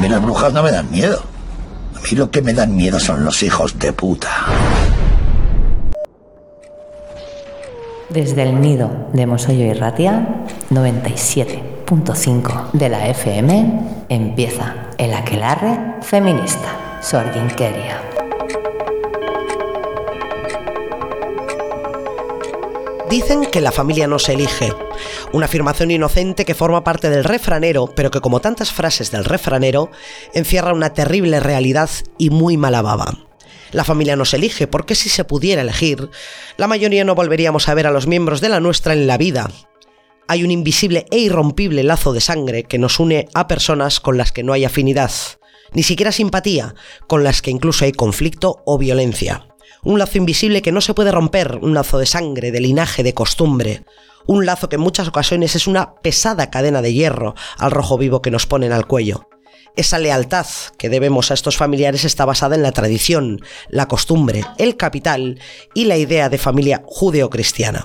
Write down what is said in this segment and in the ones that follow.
mí las brujas no me dan miedo. A mí lo que me dan miedo son los hijos de puta. Desde el nido de Mosollo y Ratia, 97.5 de la FM, empieza el aquelarre feminista. Sorginkeria. Dicen que la familia no se elige. Una afirmación inocente que forma parte del refranero, pero que como tantas frases del refranero, encierra una terrible realidad y muy mala baba. La familia no se elige, porque si se pudiera elegir, la mayoría no volveríamos a ver a los miembros de la nuestra en la vida. Hay un invisible e irrompible lazo de sangre que nos une a personas con las que no hay afinidad, ni siquiera simpatía, con las que incluso hay conflicto o violencia un lazo invisible que no se puede romper, un lazo de sangre, de linaje, de costumbre, un lazo que en muchas ocasiones es una pesada cadena de hierro al rojo vivo que nos ponen al cuello. Esa lealtad que debemos a estos familiares está basada en la tradición, la costumbre, el capital y la idea de familia judeocristiana.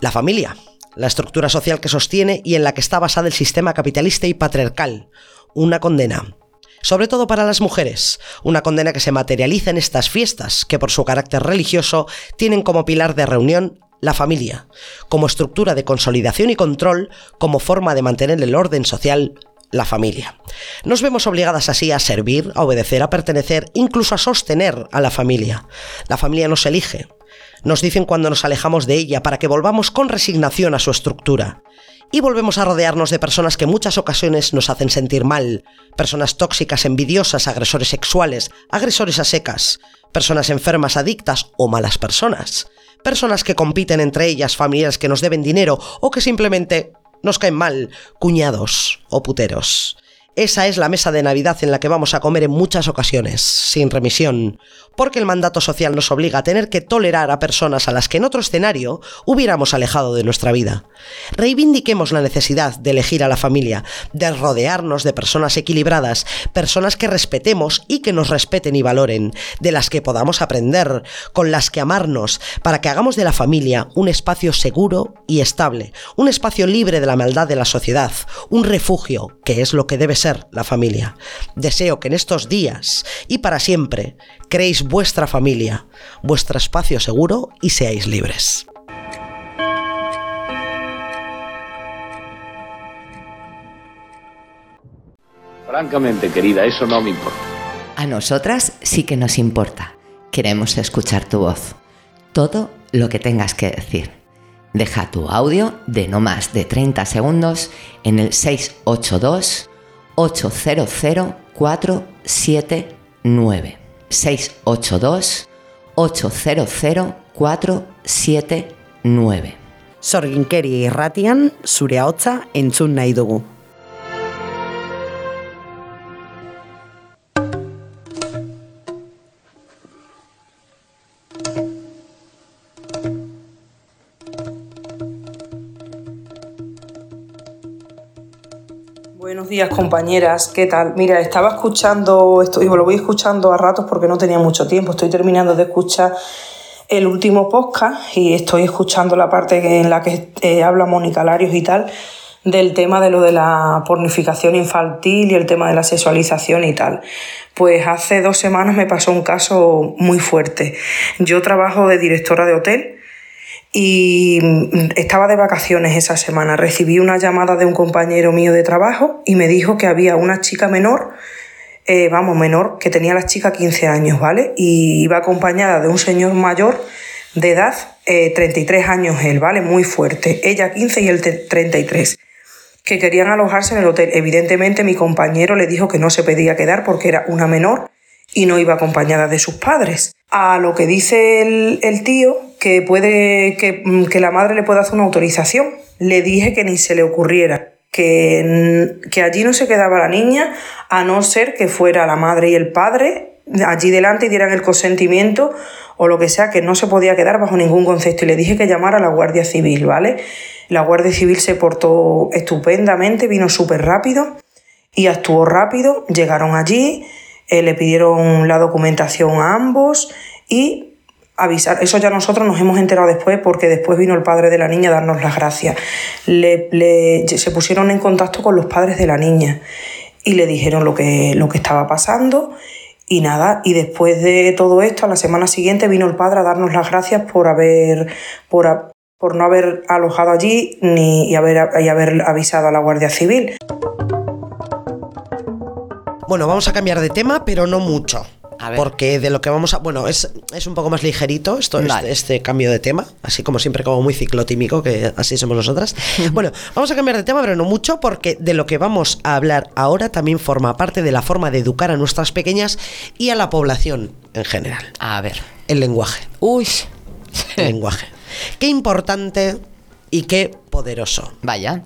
La familia, la estructura social que sostiene y en la que está basada el sistema capitalista y patriarcal, una condena, sobre todo para las mujeres, una condena que se materializa en estas fiestas, que por su carácter religioso tienen como pilar de reunión la familia, como estructura de consolidación y control, como forma de mantener el orden social, la familia. Nos vemos obligadas así a servir, a obedecer, a pertenecer, incluso a sostener a la familia. La familia nos elige. Nos dicen cuando nos alejamos de ella para que volvamos con resignación a su estructura y volvemos a rodearnos de personas que en muchas ocasiones nos hacen sentir mal, personas tóxicas, envidiosas, agresores sexuales, agresores a secas, personas enfermas, adictas o malas personas, personas que compiten entre ellas, familiares que nos deben dinero o que simplemente nos caen mal, cuñados o puteros. Esa es la mesa de Navidad en la que vamos a comer en muchas ocasiones, sin remisión, porque el mandato social nos obliga a tener que tolerar a personas a las que en otro escenario hubiéramos alejado de nuestra vida. Reivindiquemos la necesidad de elegir a la familia, de rodearnos de personas equilibradas, personas que respetemos y que nos respeten y valoren, de las que podamos aprender, con las que amarnos, para que hagamos de la familia un espacio seguro y estable, un espacio libre de la maldad de la sociedad, un refugio, que es lo que debe ser la familia. Deseo que en estos días y para siempre creéis vuestra familia, vuestro espacio seguro y seáis libres. Francamente, querida, eso no me importa. A nosotras sí que nos importa. Queremos escuchar tu voz. Todo lo que tengas que decir. Deja tu audio de no más de 30 segundos en el 682 800 479. 682 800 479. Sorginkeri irratian zure ahotza entzun nahi dugu. Compañeras, ¿qué tal? Mira, estaba escuchando, esto, y lo voy escuchando a ratos porque no tenía mucho tiempo, estoy terminando de escuchar el último podcast y estoy escuchando la parte en la que eh, habla Mónica Larios y tal, del tema de lo de la pornificación infantil y el tema de la sexualización y tal. Pues hace dos semanas me pasó un caso muy fuerte. Yo trabajo de directora de hotel y estaba de vacaciones esa semana. Recibí una llamada de un compañero mío de trabajo y me dijo que había una chica menor, eh, vamos, menor, que tenía la chica 15 años, ¿vale? Y iba acompañada de un señor mayor de edad, 33 eh, años él, ¿vale? Muy fuerte. Ella 15 y él 33 que querían alojarse en el hotel. Evidentemente mi compañero le dijo que no se pedía quedar porque era una menor y no iba acompañada de sus padres. A lo que dice el, tío, que puede que, que, la madre le puede hacer una autorización. Le dije que ni se le ocurriera, que, que allí no se quedaba la niña, a no ser que fuera la madre y el padre allí delante y dieran el consentimiento o lo que sea, que no se podía quedar bajo ningún concepto. Y le dije que llamara a la Guardia Civil, ¿vale? La Guardia Civil se portó estupendamente, vino súper rápido y actuó rápido. Llegaron allí, eh, le pidieron la documentación a ambos y avisar. Eso ya nosotros nos hemos enterado después porque después vino el padre de la niña a darnos las gracias. Le, se pusieron en contacto con los padres de la niña y le dijeron lo que, lo que estaba pasando. Y nada, y después de todo esto, a la semana siguiente vino el padre a darnos las gracias por haber, por, por no haber alojado allí ni y haber, y haber avisado a la Guardia Civil. Bueno, vamos a cambiar de tema, pero no mucho. Porque de lo que vamos a. Bueno, es, es un poco más ligerito esto, Vale. este, este cambio de tema. Así como siempre, como muy ciclotímico, que así somos nosotras. bueno, vamos a cambiar de tema, pero no mucho, porque de lo que vamos a hablar ahora también forma parte de la forma de educar a nuestras pequeñas y a la población en general. A ver. El lenguaje. Uy. El lenguaje. Qué importante y qué poderoso. Vaya.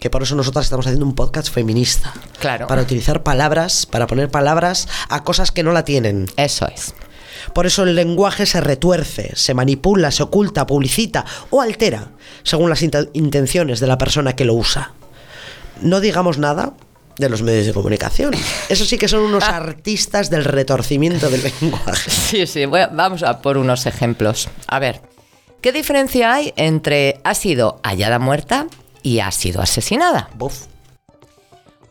Que por eso nosotras estamos haciendo un podcast feminista. Claro. Para utilizar palabras, para poner palabras a cosas que no la tienen. Eso es. Por eso el lenguaje se retuerce, se manipula, se oculta, publicita o altera según las int- intenciones de la persona que lo usa. No digamos nada de los medios de comunicación. Eso sí que son unos artistas del retorcimiento del lenguaje. Sí, sí, vamos a por unos ejemplos. A ver, ¿qué diferencia hay entre ha sido hallada muerta y ha sido asesinada?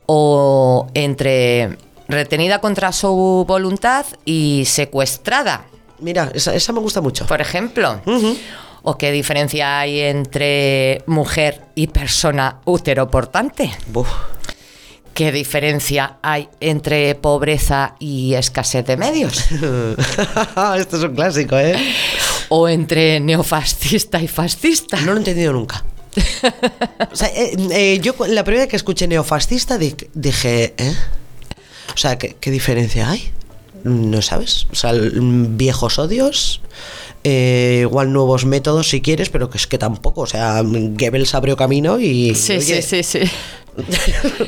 O entre retenida contra su voluntad y secuestrada, Mira, esa, esa me gusta mucho. por ejemplo. ¿O qué diferencia hay entre mujer y persona uteroportante? Buf. ¿Qué diferencia hay entre pobreza y escasez de medios? Esto es un clásico, ¿eh? ¿O entre neofascista y fascista? No lo he entendido nunca. O sea, eh, eh, yo la primera vez que escuché neofascista di- dije, ¿eh? O sea, ¿qué, qué diferencia hay? No sabes. O sea, l- viejos odios, eh, igual nuevos métodos si quieres, pero que es que tampoco. O sea, Goebbels abrió camino y. Sí, oye, sí, sí, sí.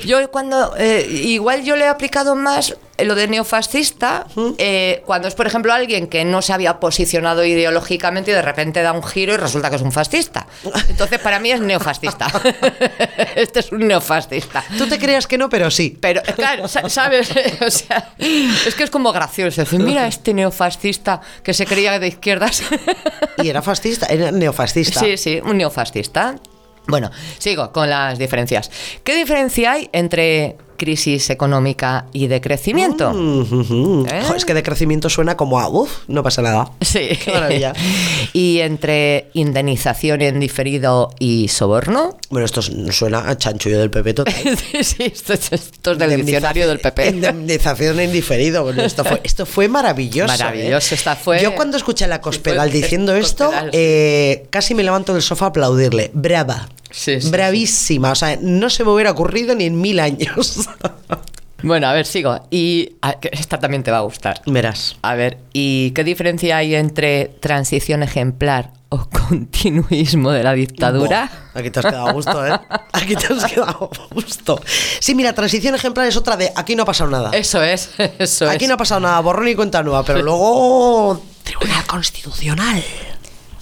Yo cuando, eh, igual yo le he aplicado más lo de neofascista, eh, cuando es, por ejemplo, alguien que no se había posicionado ideológicamente y de repente da un giro y resulta que es un fascista. Entonces, para mí es neofascista. este es un neofascista. Tú te creas que no, pero sí. Pero, claro, sa- ¿sabes? O sea, es que es como gracioso. Decir, mira este neofascista que se creía de izquierdas. Y era fascista, era neofascista. Sí, sí, un neofascista. Bueno, sigo con las diferencias. ¿Qué diferencia hay entre crisis económica y de crecimiento? Ujú. ¿Eh? Es que de crecimiento suena como a, uff, no pasa nada. Sí. Qué maravilla. ¿Y entre indemnización en diferido y soborno? Bueno, esto suena a chanchullo del PP total. sí, sí, esto, es- esto es del diccionario del PP. Indemnización en diferido. Bueno, esto, fue, esto fue maravilloso. Maravilloso, ¿eh? esta fue- Yo cuando escuché a la Cospedal diciendo esto, eh, casi me levanto del sofá a aplaudirle. Brava. Sí, sí, Bravísima. O sea, no se me hubiera ocurrido ni en mil años. Bueno, a ver, sigo. Y a- esta también te va a gustar. Verás. A ver, ¿y qué diferencia hay entre transición ejemplar o continuismo de la dictadura? Aquí te has quedado a gusto, ¿eh? Aquí te has quedado a gusto. Sí, mira, transición ejemplar es otra de aquí no ha pasado nada. Eso es, eso Aquí es. no ha pasado nada, borrón y cuenta nueva, pero luego Tribunal Constitucional.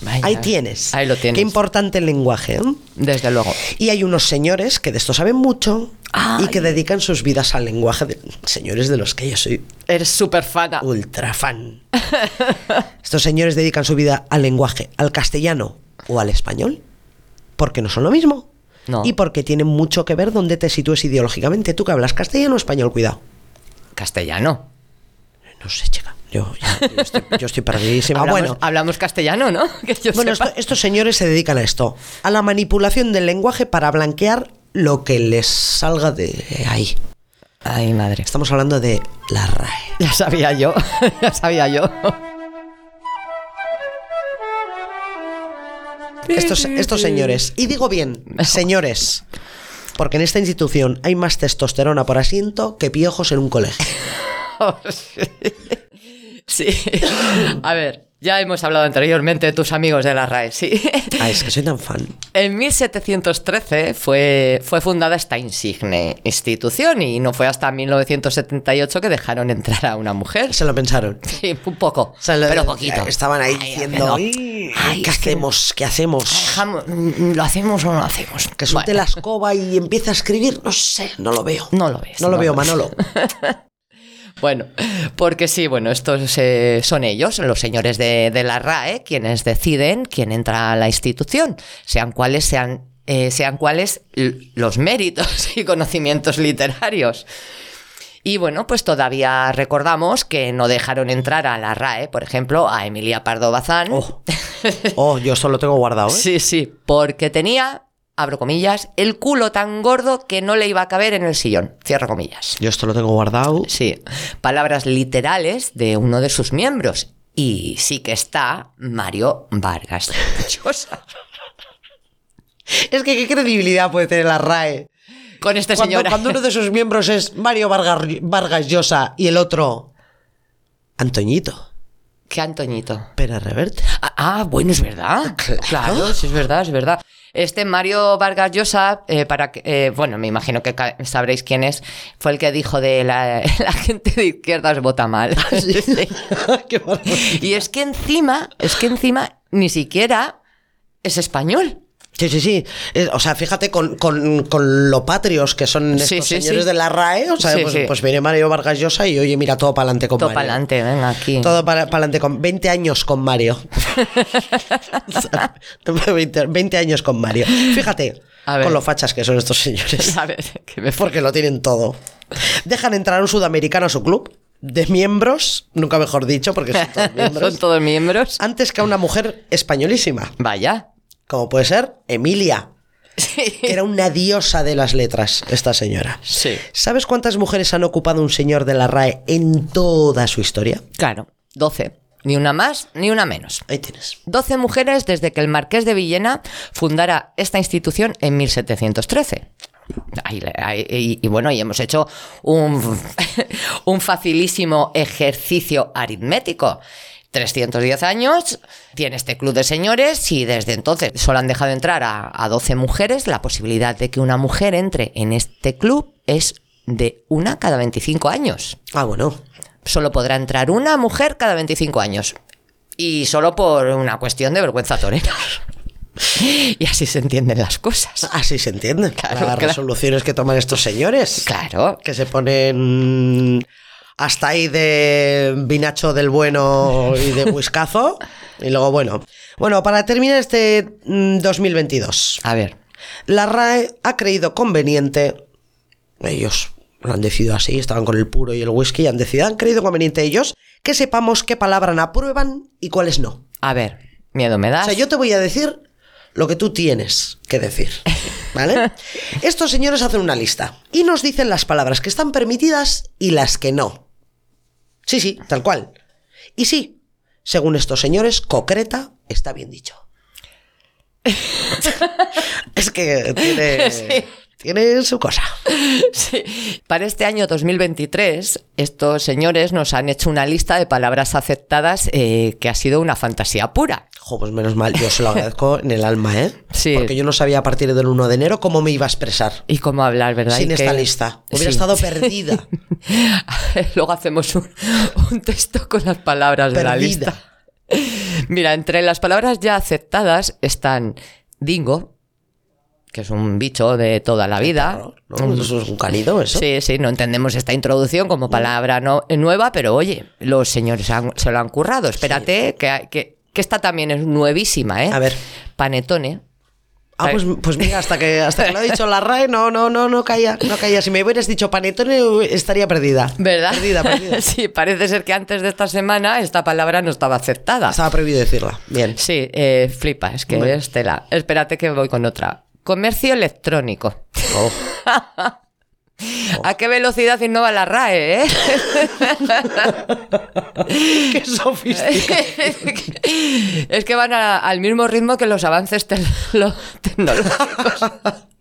Vaya, Ahí tienes. Ahí lo tienes. Qué importante el lenguaje. ¿eh? Desde luego. Y hay unos señores que de esto saben mucho y que dedican sus vidas al lenguaje. De, señores de los que yo soy Eres súper fana. ultra fan. Estos señores dedican su vida al lenguaje, al castellano o al español, porque no son lo mismo. No. Y porque tienen mucho que ver dónde te sitúes ideológicamente. Tú que hablas castellano o español, cuidado. Castellano. No sé, chica. Yo, yo- yo estoy, yo estoy perdidísima. Hablamos, bueno, hablamos castellano, ¿no? Que yo Bueno, esto- estos señores se dedican a esto, a la manipulación del lenguaje para blanquear lo que les salga de ahí. Ay, madre. Estamos hablando de la RAE. Ya sabía yo, ya sabía yo. Estos, estos señores, y digo bien, señores, porque en esta institución hay más testosterona por asiento que piojos en un colegio. Sí. A ver, ya hemos hablado anteriormente de tus amigos de la RAE, sí. Ah, es que soy tan fan. En 1713 fue, fue fundada esta insigne institución y no fue hasta 1978 que dejaron entrar a una mujer. Se lo pensaron. Sí, un poco, lo- pero poquito. Estaban ahí Ay, diciendo, no. "Ay, Ay, ¿qué hacemos? ¿Qué hacemos? dejamos- mm, ¿Lo hacemos o no lo hacemos? Que suelte Bueno, la escoba y empiece a escribir, no sé, no lo veo. No lo ves. No lo veo, ves. Manolo. Bueno, porque sí, bueno, estos eh, son ellos, los señores de, de la RAE, quienes deciden quién entra a la institución, sean cuales sean eh, sean cuáles l- los méritos y conocimientos literarios. Y bueno, pues todavía recordamos que no dejaron entrar a la RAE, por ejemplo, a Emilia Pardo Bazán. Oh. Oh, yo esto lo tengo guardado, ¿eh? Sí, sí, porque tenía, abro comillas, el culo tan gordo que no le iba a caber en el sillón. Cierro comillas. Yo esto lo tengo guardado. Sí, palabras literales de uno de sus miembros. Y sí que está Mario Vargas Llosa. Es que qué credibilidad puede tener la RAE. Con este Cuando, señor. cuando uno de sus miembros es Mario Vargas, Vargas Llosa y el otro Antoñito ¿Qué Antoñito? Pérez Reverte. Ah, ah, bueno, es verdad. Claro, sí, es verdad, es verdad. Este Mario Vargas Llosa, eh, para que, eh, bueno, me imagino que sabréis quién es, fue el que dijo de la, la gente de izquierdas vota mal. Sí. Qué. Y es que encima, es que encima ni siquiera es español. Sí, sí, sí. O sea, fíjate con, con- con lo patrios que son estos sí, señores sí. de la RAE. O sea, pues, pues viene Mario Vargas Llosa y oye, mira, todo para adelante con Todo Mario. para adelante, venga, aquí. Todo para adelante con 20 años con Mario. 20, 20 años con Mario. Fíjate A ver. con lo fachas que son estos señores. A ver, que me Porque lo tienen todo. Dejan entrar a un sudamericano a su club de miembros, nunca mejor dicho, porque son todos miembros, Son todos miembros. antes que a una mujer españolísima, Vaya. Como puede ser Emilia, Sí. que era una diosa de las letras, esta señora. Sí. ¿Sabes cuántas mujeres han ocupado un señor de la RAE en toda su historia? Claro, 12. Ni una más, ni una menos. Ahí tienes. 12 mujeres desde que el marqués de Villena fundara esta institución en 1713. Ahí y, y bueno, y hemos hecho un, un facilísimo ejercicio aritmético. 310 años tiene este club de señores y desde entonces solo han dejado entrar a, a 12 mujeres. La posibilidad de que una mujer entre en este club es de una cada 25 años Ah, bueno. solo podrá entrar una mujer cada 25 años. Y solo por una cuestión de vergüenza torera. Y así se entienden las cosas. Así se entiende. Claro, las claro. resoluciones que toman estos señores. Claro. Que se ponen hasta ahí de vinacho del bueno y de whiskazo. y luego, bueno. Bueno, para terminar este mm, 2022, A ver. la RAE ha creído conveniente. Ellos lo han decidido así, estaban con el puro y el whisky, y han decidido, han creído conveniente ellos que sepamos qué palabras aprueban y cuáles no. A ver. Miedo me das. O sea, yo te voy a decir lo que tú tienes que decir. ¿Vale? Estos señores hacen una lista y nos dicen las palabras que están permitidas y las que no. Sí, sí, tal cual. Y sí, según estos señores, concreta está bien dicho. es que tiene, Sí. tiene su cosa. Sí. Para este año 2023, estos señores nos han hecho una lista de palabras aceptadas eh, que ha sido una fantasía pura. Jo, pues menos mal, yo se lo agradezco en el alma, ¿eh? Sí. Porque yo no sabía a partir del 1 de enero cómo me iba a expresar. Y cómo hablar, ¿verdad? Sin Y esta que- lista. Hubiera Sí. estado perdida. Luego hacemos un, un texto con las palabras de la lista. Mira, entre las palabras ya aceptadas están dingo, que es un bicho de toda la vida. ¿no? Eso es un canido, eso. Sí, sí, no entendemos esta introducción como palabra no- nueva, pero oye, los señores han- se lo han currado. Espérate, que, que, que esta también es nuevísima, ¿eh? A ver. Panetone. Ah, pues, pues mira, hasta que, hasta que lo ha dicho la RAE, no, no, no, no caía, no caía. Si me hubieras dicho panetone, estaría perdida. ¿Verdad? Perdida, perdida. sí, parece ser que antes de esta semana esta palabra no estaba aceptada. Estaba prohibido decirla. Bien. Sí, eh, flipa, es que Bueno. es tela. Espérate que voy con otra. Comercio electrónico. Oh. ¿A qué velocidad innova la RAE, eh? Qué sofisticado. es que van a- al mismo ritmo que los avances te- lo- tecnológicos.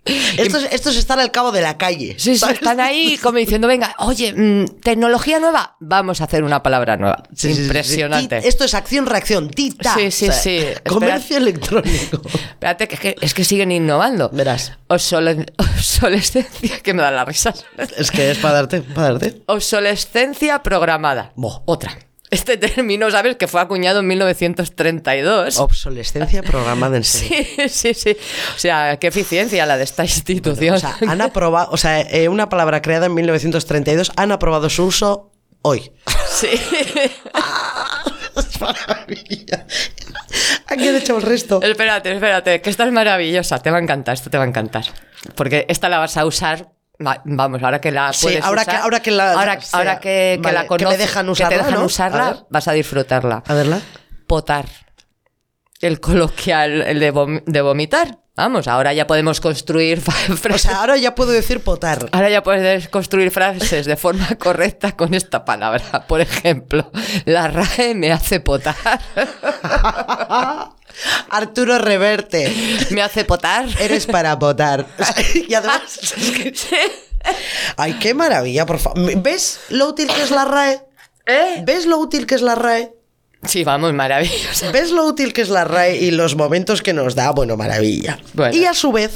Estos, estos están al cabo de la calle. Sí, sí, están ahí como diciendo, venga, oye, mm, tecnología nueva, vamos a hacer una palabra nueva. Sí, sí, sí, sí. Impresionante. Esto es acción-reacción. Tita. Sí, sí, sí. Comercio electrónico. Espérate, que es, que es que siguen innovando. Verás. Obsole- obsolescencia, que me da la risa. Es que es para darte, para darte. Obsolescencia programada. Buah. Otra. Este término, ¿sabes? Que fue acuñado en 1932. Obsolescencia programada en serio. Sí, sí, sí. O sea, qué eficiencia la de esta institución. O sea, han aprobado, o sea, eh, una palabra creada en 1932, han aprobado su uso hoy. sí. Es maravilla. ¿A quién he hecho el resto? Espérate, espérate, que esta es maravillosa. Te va a encantar, esto te va a encantar. Porque esta la vas a usar. Va- Vamos, ahora que la Sí, puedes ahora usar, que- ahora que la- ahora, sea, ahora que, vale, que conoces, dejan que usarla, te dejan ¿no? A usarla, vas a disfrutarla. A verla. Potar. El coloquial, el de, vom- de vomitar. Vamos, ahora ya podemos construir fa- O frases. sea, ahora ya puedo decir potar. Ahora ya puedes construir frases de forma correcta con esta palabra. Por ejemplo, la RAE me hace potar. Arturo Reverte. Me hace potar. Eres para potar. Y además. Ay, qué maravilla, por favor. ¿Ves lo útil que es la RAE? ¿Eh? ¿Ves lo útil que es la RAE? Sí, vamos, maravilloso. ¿Ves lo útil que es la RAE y los momentos que nos da? Bueno, maravilla. Bueno. Y a su vez,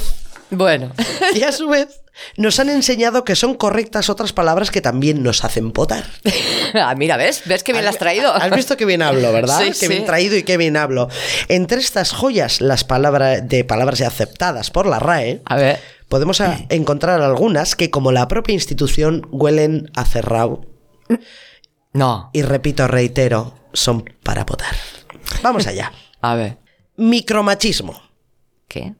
Bueno, y a su vez, nos han enseñado que son correctas otras palabras que también nos hacen potar. ah, mira, ¿ves? ¿Ves que bien la has traído? Has visto que bien hablo, ¿verdad? Sí, que sí. bien traído y qué bien hablo. Entre estas joyas, las palabras de palabras aceptadas por la RAE, A ver. podemos a- encontrar algunas que, como la propia institución, huelen a cerrado. No. Y repito, reitero, son para potar. Vamos allá. A ver. Micromachismo. ¿Qué?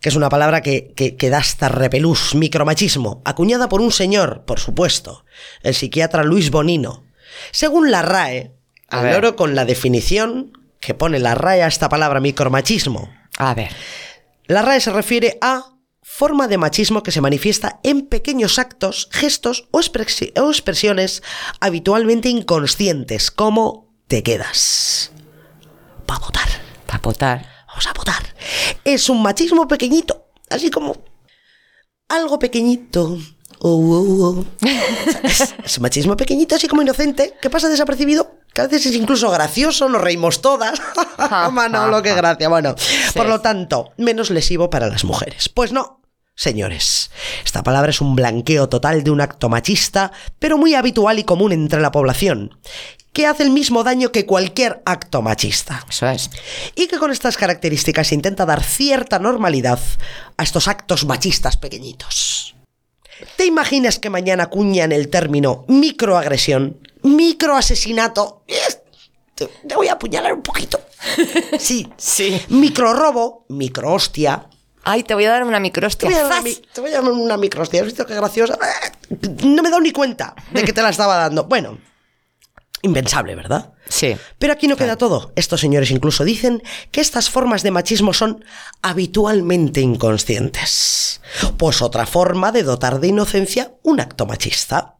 Que es una palabra que, que, que da hasta repelús, micromachismo, acuñada por un señor, por supuesto, el psiquiatra Luis Bonino. Según la RAE, A al loro con la definición que pone la RAE a esta palabra micromachismo. A ver. La RAE se refiere a forma de machismo que se manifiesta en pequeños actos, gestos o, expresi- o expresiones habitualmente inconscientes, como te quedas. Pa' votar. Potar. Vamos a votar. Es un machismo pequeñito, así como algo pequeñito. Oh, oh, oh. Es, un machismo pequeñito, así como inocente, que pasa desapercibido, que a veces es incluso gracioso, nos reímos todas. Manolo, qué gracia. Bueno, por lo tanto, menos lesivo para las mujeres. Pues no, señores. Esta palabra es un blanqueo total de un acto machista, pero muy habitual y común entre la población, que hace el mismo daño que cualquier acto machista Eso es. y que con estas características intenta dar cierta normalidad a estos actos machistas pequeñitos. ¿Te imaginas que mañana acuñan el término microagresión, microasesinato? Te, te voy a apuñalar un poquito. Sí, Sí. microrobo, microhostia. Ay, te voy a dar una Te microhostia. voy a dar una, te voy a dar una microhostia. ¿Has visto qué graciosa? No me he dado ni cuenta de que te la estaba dando. Bueno, impensable, ¿verdad? Sí. Pero aquí no queda todo. Estos señores incluso dicen que estas formas de machismo son habitualmente inconscientes. Pues otra forma de dotar de inocencia un acto machista.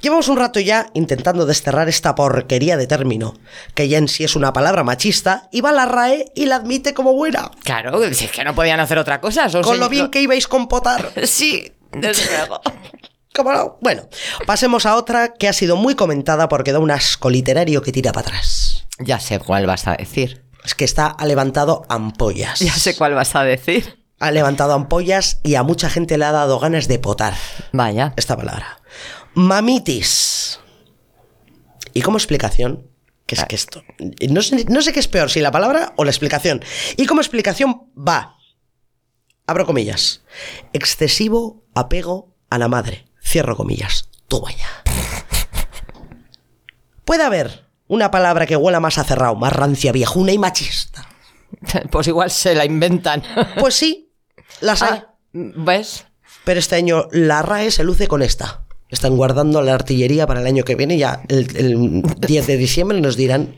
Llevamos un rato ya intentando desterrar esta porquería de término, que ya en sí es una palabra machista, y va a la RAE y la admite como buena. Claro, si es que no podían hacer otra cosa. son Con lo bien que ibais con potar. Sí, desde luego. ¿Cómo no? Bueno, pasemos a otra que ha sido muy comentada porque da un asco literario que tira para atrás. ya sé cuál vas a decir. Es que está ha levantado ampollas. Ya sé cuál vas a decir. Ha levantado ampollas y a mucha gente le ha dado ganas de potar Vaya. esta palabra. Mamitis. Y como explicación, que es que esto. No sé, no sé qué es peor, si la palabra o la explicación. Y como explicación va. Abro comillas. Excesivo apego a la madre. Cierro comillas. Tú vaya. Puede haber una palabra que huela más a cerrado, más rancia, viejuna y machista. Pues igual se la inventan. Pues sí, las hay. Ah, ¿Ves? Pero este año la RAE se luce con esta. Están guardando la artillería para el año que viene. Ya el, el 10 de diciembre nos dirán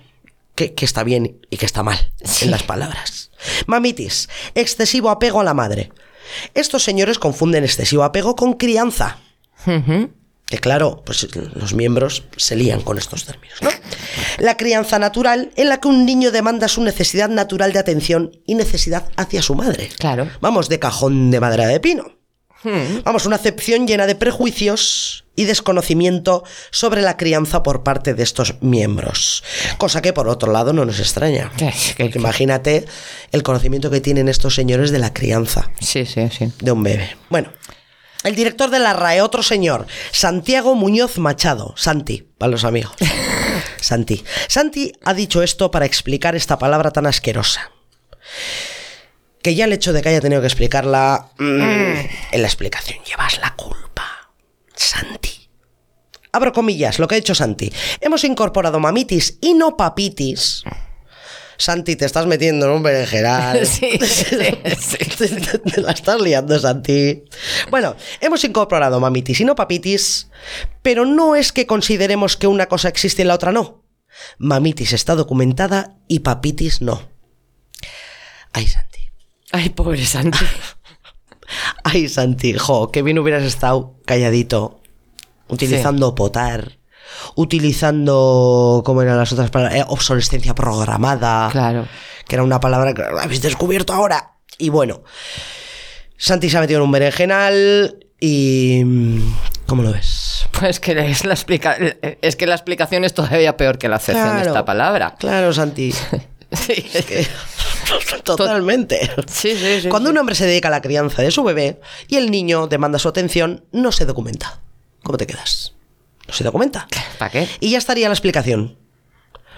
que, que está bien y que está mal en las palabras. Mamitis, excesivo apego a la madre. Estos señores confunden excesivo apego con crianza. Que claro, pues los miembros se lían con estos términos, ¿no? La crianza natural en la que un niño demanda su necesidad natural de atención y necesidad hacia su madre. Claro. Vamos, de cajón de madera de pino. Vamos, una acepción llena de prejuicios y desconocimiento sobre la crianza por parte de estos miembros. Cosa que por otro lado no nos extraña. Que- imagínate el conocimiento que tienen estos señores de la crianza Sí, sí, sí. de un bebé. Bueno, el director de la RAE, otro señor, Santiago Muñoz Machado. Santi, para los amigos. Santi. Santi ha dicho esto para explicar esta palabra tan asquerosa. Que ya el hecho de que haya tenido que explicarla. mm, en la explicación llevas la culpa. Santi. Abro comillas, lo que ha hecho Santi. Hemos incorporado mamitis y no papitis Santi, te estás metiendo en un berenjenal. Sí, sí, sí. te, te- te la estás liando, Santi. Bueno, hemos incorporado mamitis y no papitis, pero no es que consideremos que una cosa existe y la otra no. Mamitis está documentada y papitis no. Ay, Santi. Ay, pobre Santi. Ay, Santi, jo, que bien hubieras estado calladito, utilizando potar, utilizando, ¿cómo eran las otras palabras? Eh, obsolescencia programada. Claro. Que era una palabra que habéis descubierto ahora. Y bueno, Santi se ha metido en un berenjenal y... ¿Cómo lo ves? Pues que es la, explica es que la explicación es todavía peor que la acepción de esta palabra. Claro, Santi. Sí, es que- Totalmente. Sí, sí, sí, Cuando un hombre se dedica a la crianza de su bebé y el niño demanda su atención, no se documenta. ¿Cómo te quedas? No se documenta. ¿Para qué? Y ya estaría la explicación.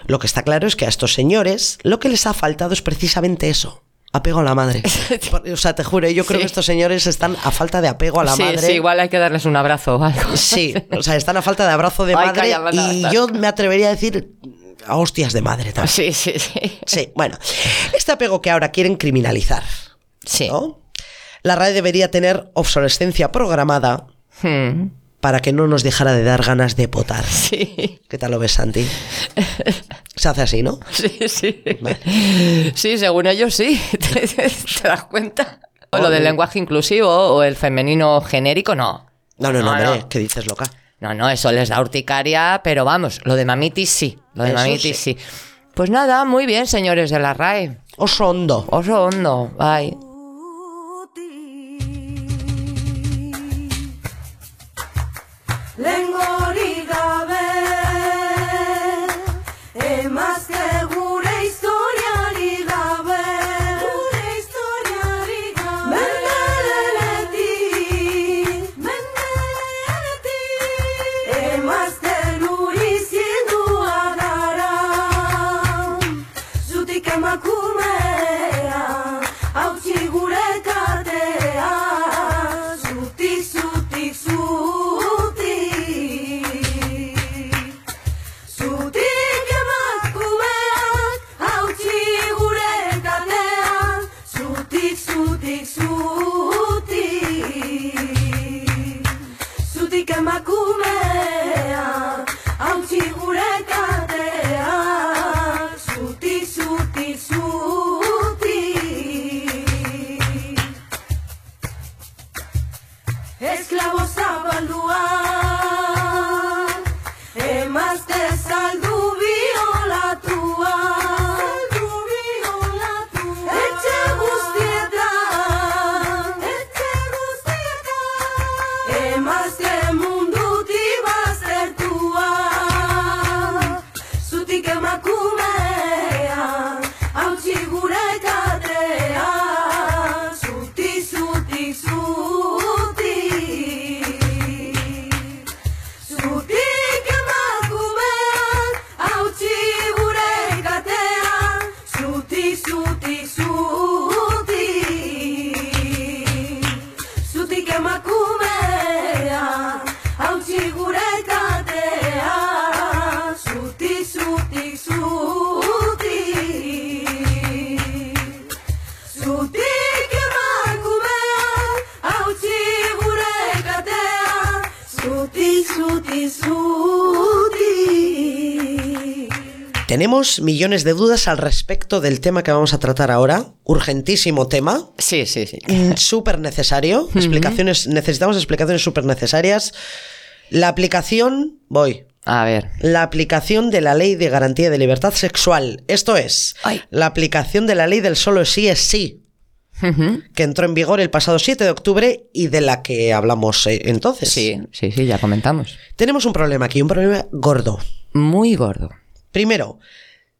Lo que está claro es que a estos señores lo que les ha faltado es precisamente eso. Apego a la madre. O sea, te juro, yo creo Sí. que estos señores están a falta de apego a la sí, madre. sí, igual hay que darles un abrazo o algo. Sí, o sea, están a falta de abrazo de Ay, madre calla, y yo me atrevería a decir a hostias de madre también. Sí, sí, sí. Sí, bueno, este apego que ahora quieren criminalizar, Sí. ¿no? La RAE debería tener obsolescencia programada Hmm, para que no nos dejara de dar ganas de potar. Sí, ¿Qué tal lo ves, Santi? Se hace así, ¿no? sí, sí. Sí, según ellos sí. ¿Te, te das cuenta? O lo del lenguaje inclusivo o el femenino genérico, no. No, no, no, No, hombre, no. ¿qué dices, loca? No, no, eso les da urticaria, pero vamos, lo de mamitis sí. Lo de Eso mamitis sí. Pues nada, muy bien, señores de la RAE. Oso hondo. Oso hondo, ay. Tenemos millones de dudas al respecto del tema que vamos a tratar ahora. Urgentísimo tema. Sí, sí, sí. Mm, Súper necesario. Explicaciones, necesitamos explicaciones súper necesarias. La aplicación, voy. A ver. La aplicación de la ley de garantía de libertad sexual. Esto es, Ay. la aplicación de la ley del solo sí es sí, que entró en vigor el pasado 7 de octubre y de la que hablamos eh, entonces. Sí, sí, sí, ya comentamos. Tenemos un problema aquí, un problema gordo. Muy gordo. Primero,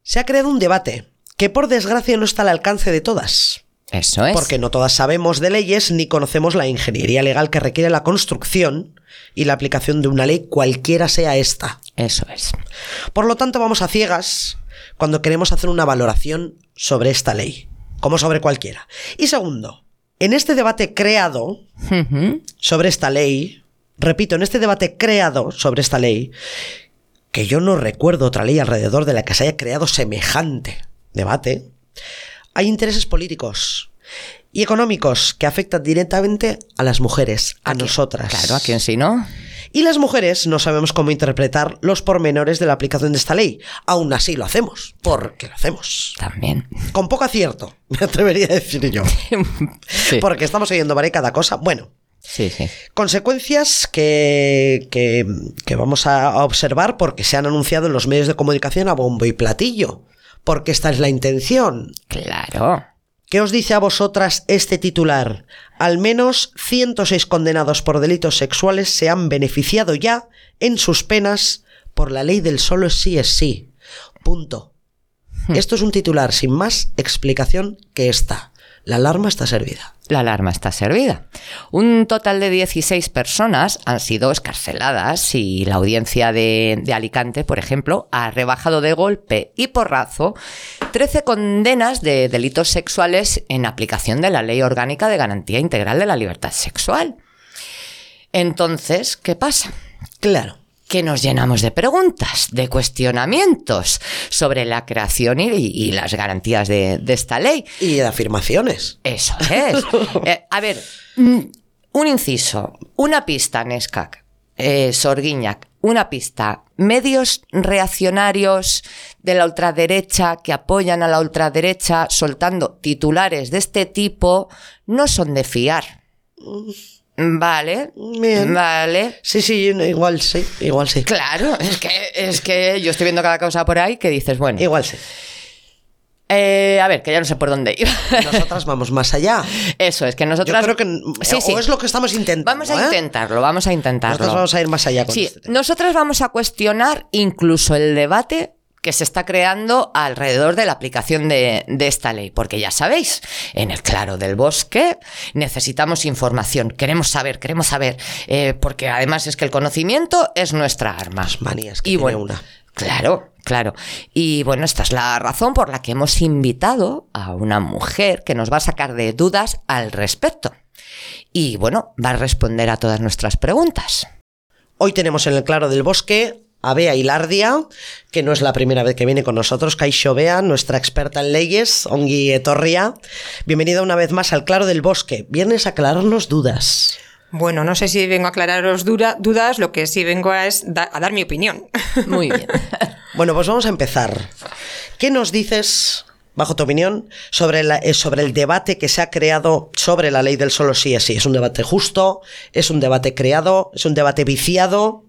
se ha creado un debate que por desgracia no está al alcance de todas. Eso es. Porque no todas sabemos de leyes ni conocemos la ingeniería legal que requiere la construcción y la aplicación de una ley cualquiera sea esta. Eso es. Por lo tanto, vamos a ciegas cuando queremos hacer una valoración sobre esta ley, como sobre cualquiera. Y segundo, en este debate creado sobre esta ley, repito, en este debate creado sobre esta ley, que yo no recuerdo otra ley alrededor de la que se haya creado semejante debate, hay intereses políticos y económicos que afectan directamente a las mujeres, a, nosotras. Claro, ¿a quién si no? Y las mujeres no sabemos cómo interpretar los pormenores de la aplicación de esta ley. Aún así lo hacemos, porque lo hacemos. También. Con poco acierto, me atrevería a decir yo. Sí. Porque estamos oyendo ¿vale? cada cosa. Bueno, Sí, sí. consecuencias que, que- que vamos a observar porque se han anunciado en los medios de comunicación a bombo y platillo. Porque esta es la intención. Claro. ¿Qué os dice a vosotras este titular? Al menos 106 condenados por delitos sexuales se han beneficiado ya en sus penas por la ley del solo sí es sí. Punto. Esto es un titular sin más explicación que esta. La alarma está servida. La alarma está servida. Un total de 16 personas han sido escarceladas y la audiencia de, de Alicante, por ejemplo, ha rebajado de golpe y porrazo 13 condenas de delitos sexuales en aplicación de la Ley Orgánica de Garantía Integral de la Libertad Sexual. Entonces, ¿qué pasa? Claro. Que nos llenamos de preguntas, de cuestionamientos sobre la creación y, y las garantías de, de esta ley. Y de afirmaciones. Eso es. Eh, a ver, mm, un inciso, una pista, Nescac, eh, Sorguiñac, una pista. Medios reaccionarios de la ultraderecha que apoyan a la ultraderecha soltando titulares de este tipo no son de fiar. Vale, Bien. vale. Sí, sí, igual sí, igual sí. Claro, es que, es que yo estoy viendo cada cosa por ahí que dices, bueno, Igual sí. eh, a ver, que ya no sé por dónde ir. Nosotras vamos más allá. Eso es que Yo nosotras. creo que Sí, sí. o es lo que estamos intentando. Vamos a ¿eh? intentarlo, vamos a intentarlo. Nosotros vamos a ir más allá con Sí, este tema. nosotras vamos a cuestionar incluso el debate que se está creando alrededor de la aplicación de, de esta ley. Porque ya sabéis, en el claro del bosque necesitamos información, queremos saber, queremos saber, eh, porque además es que el conocimiento es nuestra arma. Las manías que y tiene bueno, una. Claro, claro. Y bueno, esta es la razón por la que hemos invitado a una mujer que nos va a sacar de dudas al respecto. Y bueno, va a responder a todas nuestras preguntas. Hoy tenemos en el Claro del Bosque a Bea Hilardia, que no es la primera vez que viene con nosotros, Kaixo Bea, nuestra experta en leyes, Ongi Etorria. Bienvenida una vez más al Claro del Bosque. Vienes a aclararnos dudas. Bueno, no sé si vengo a aclararos dura- dudas, lo que sí vengo a es da- a dar mi opinión. Muy bien. Bueno, pues vamos a empezar. ¿Qué nos dices, bajo tu opinión, sobre, la- eh, sobre el debate que se ha creado sobre la ley del solo sí es sí? ¿Es un debate justo? ¿Es un debate creado? ¿Es un debate viciado?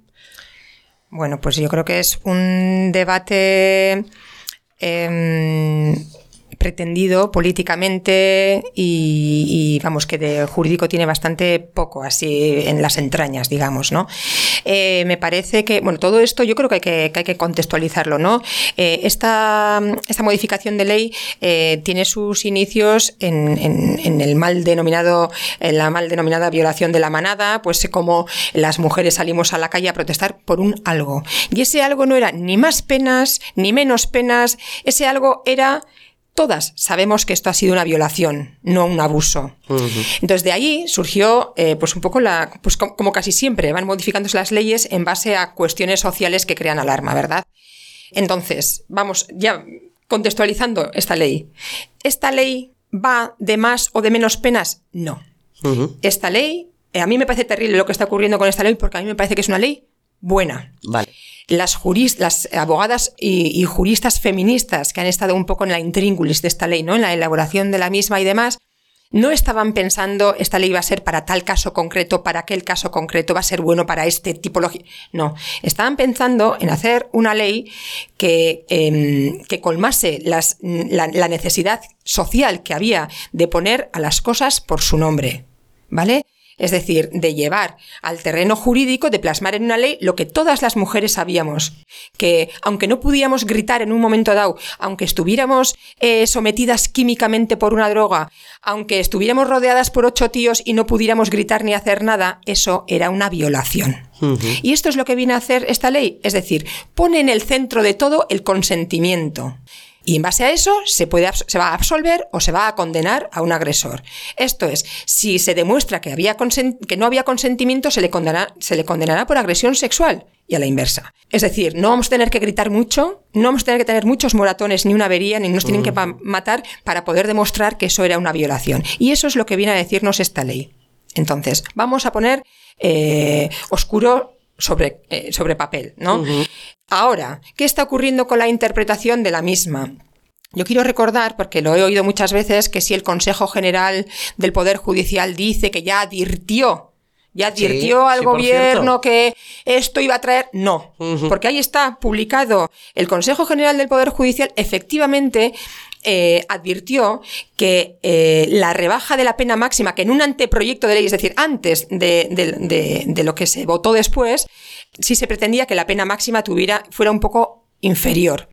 Bueno, pues yo creo que es un debate em, pretendido políticamente y, y, vamos que de jurídico tiene bastante poco así en las entrañas digamos no Eh, me parece que bueno todo esto yo creo que hay que, que hay que contextualizarlo no Eh, esta, esta modificación de ley eh, tiene sus inicios en, en- en el mal denominado en la mal denominada violación de la manada pues como las mujeres salimos a la calle a protestar por un algo. Y ese algo no era ni más penas ni menos penas ese algo era Todas sabemos que esto ha sido una violación, no un abuso. Entonces de ahí surgió, eh, pues un poco la, pues co- como casi siempre van modificándose las leyes en base a cuestiones sociales que crean alarma, ¿verdad? Entonces, vamos, ya contextualizando esta ley. ¿Esta ley va de más o de menos penas? No. Esta ley, eh, a mí me parece terrible lo que está ocurriendo con esta ley porque a mí me parece que es una ley buena Vale. Las, juris- las abogadas y, juristas feministas que han estado un poco en la intríngulis de esta ley, ¿no? en la elaboración de la misma y demás, no estaban pensando esta ley va a ser para tal caso concreto, para aquel caso concreto, va a ser bueno para este tipología. No, estaban pensando en hacer una ley que, em, que colmase la necesidad social que había de poner a las cosas por su nombre. ¿Vale? Es decir, de llevar al terreno jurídico, de plasmar en una ley lo que todas las mujeres sabíamos. Que aunque no pudiéramos gritar en un momento dado, aunque estuviéramos eh, sometidas químicamente por una droga, aunque estuviéramos rodeadas por ocho tíos y no pudiéramos gritar ni hacer nada, eso era una violación. Y esto es lo que viene a hacer esta ley. Es decir, pone en el centro de todo el consentimiento. Y en base a eso se, puede, se va a absolver o se va a condenar a un agresor. Esto es, si se demuestra que, había que no había consentimiento, se le, condenará, se le condenará por agresión sexual. y a la inversa. Es decir, no vamos a tener que gritar mucho, no vamos a tener que tener muchos moratones ni una avería, ni nos tienen que matar para poder demostrar que eso era una violación. Y eso es lo que viene a decirnos esta ley. Entonces, vamos a poner eh, oscuro sobre, eh, sobre papel, ¿no? Ahora, ¿qué está ocurriendo con la interpretación de la misma? Yo quiero recordar, porque lo he oído muchas veces, que si el Consejo General del Poder Judicial dice que ya advirtió, ya Sí, advirtió al sí, gobierno que esto iba a traer, no, porque ahí está publicado el Consejo General del Poder Judicial efectivamente eh, advirtió que eh, la rebaja de la pena máxima, que en un anteproyecto de ley, es decir, antes de, lo que se votó después, sí se pretendía que la pena máxima tuviera, fuera un poco inferior.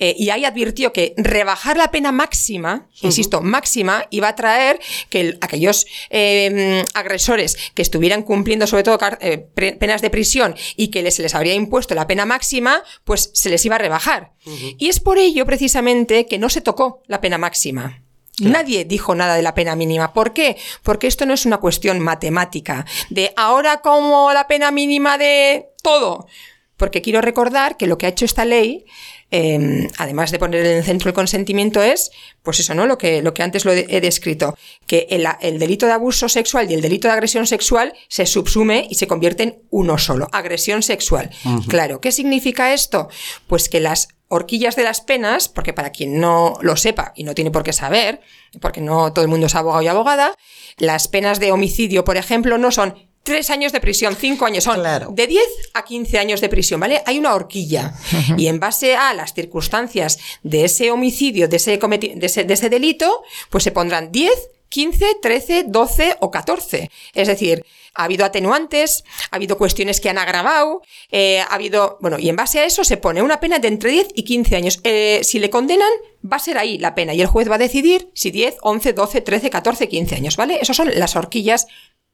Eh, y ahí advirtió que rebajar la pena máxima, insisto, máxima, iba a traer que el- aquellos eh, agresores que estuvieran cumpliendo sobre todo eh, penas de prisión y que se les habría impuesto la pena máxima, pues se les iba a rebajar. Y es por ello precisamente que no se tocó la pena máxima. Nadie dijo nada de la pena mínima. ¿Por qué? Porque esto no es una cuestión matemática de ahora como la pena mínima de todo. Porque quiero recordar que lo que ha hecho esta ley, eh, además de poner en el centro el consentimiento, es, pues eso, ¿no? Lo que, lo que antes lo he descrito, que el, el delito de abuso sexual y el delito de agresión sexual se subsume y se convierte en uno solo, agresión sexual. Claro, ¿qué significa esto? Pues que las horquillas de las penas, porque para quien no lo sepa y no tiene por qué saber, porque no todo el mundo es abogado y abogada, las penas de homicidio, por ejemplo, no son tres años de prisión, cinco años, son Claro. de 10 a 15 años de prisión, ¿vale? Hay una horquilla. y en base a las circunstancias de ese homicidio, de ese, de ese, de ese delito, pues se pondrán 10, 15, 13, 12 o 14. Es decir, ha habido atenuantes, ha habido cuestiones que han agravado, eh, ha habido, bueno, y en base a eso se pone una pena de entre 10 y 15 años. Eh, si le condenan, va a ser ahí la pena y el juez va a decidir si 10, 11, 12, 13, 14, 15 años, ¿vale? Esas son las horquillas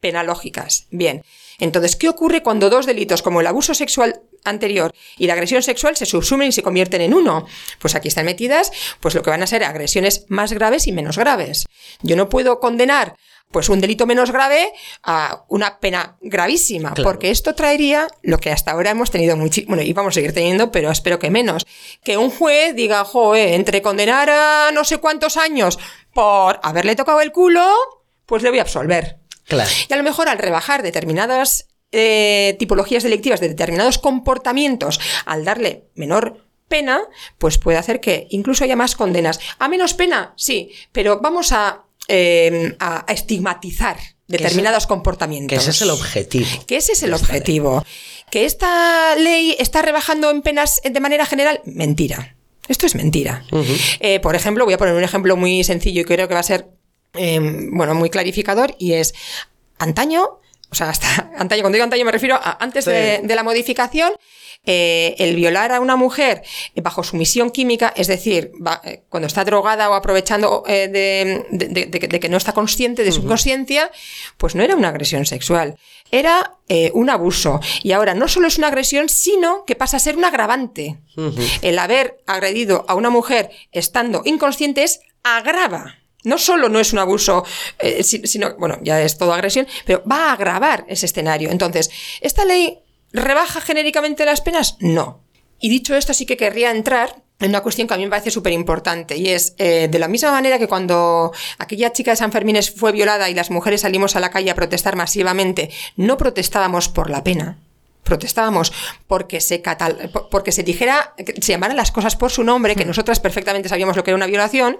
penalógicas. Bien. Entonces, ¿qué ocurre cuando dos delitos como el abuso sexual anterior y la agresión sexual se subsumen y se convierten en uno? Pues aquí están metidas, pues lo que van a ser agresiones más graves y menos graves. Yo no puedo condenar pues un delito menos grave a una pena gravísima, Claro. porque esto traería lo que hasta ahora hemos tenido muchísimo, bueno, y vamos a seguir teniendo, pero espero que menos, que un juez diga, joe, entre condenar a no sé cuántos años por haberle tocado el culo, pues le voy a absolver. Claro. Y a lo mejor al rebajar determinadas eh, tipologías delictivas de determinados comportamientos, al darle menor pena, pues puede hacer que incluso haya más condenas. ¿A menos pena? Sí, pero vamos a, eh, a estigmatizar determinados comportamientos. Que ese es el objetivo. Que ese es el objetivo. Que esta ley está rebajando en penas de manera general, mentira. Esto es mentira. Eh, por ejemplo, voy a poner un ejemplo muy sencillo y creo que va a ser eh, bueno, muy clarificador y es antaño, o sea, hasta antaño, cuando digo antaño me refiero a antes Sí. de, de la modificación, eh, el violar a una mujer bajo sumisión química, es decir, va- eh, cuando está drogada o aprovechando eh, de, de- de- de que- no está consciente de su inconsciencia, pues no era una agresión sexual, era un abuso. Y ahora no solo es una agresión, sino que pasa a ser un agravante. El haber agredido a una mujer estando inconsciente es agrava. No solo no es un abuso, eh, si- sino, bueno, ya es todo agresión, pero va a agravar ese escenario. Entonces, ¿esta ley rebaja genéricamente las penas? No. Y dicho esto, sí que querría entrar en una cuestión que a mí me parece súper importante y es, eh, de la misma manera que cuando aquella chica de San Fermín fue violada y las mujeres salimos a la calle a protestar masivamente, no protestábamos por la pena, protestábamos porque se catal por- porque se dijera, que se llamaran las cosas por su nombre, que nosotras perfectamente sabíamos lo que era una violación,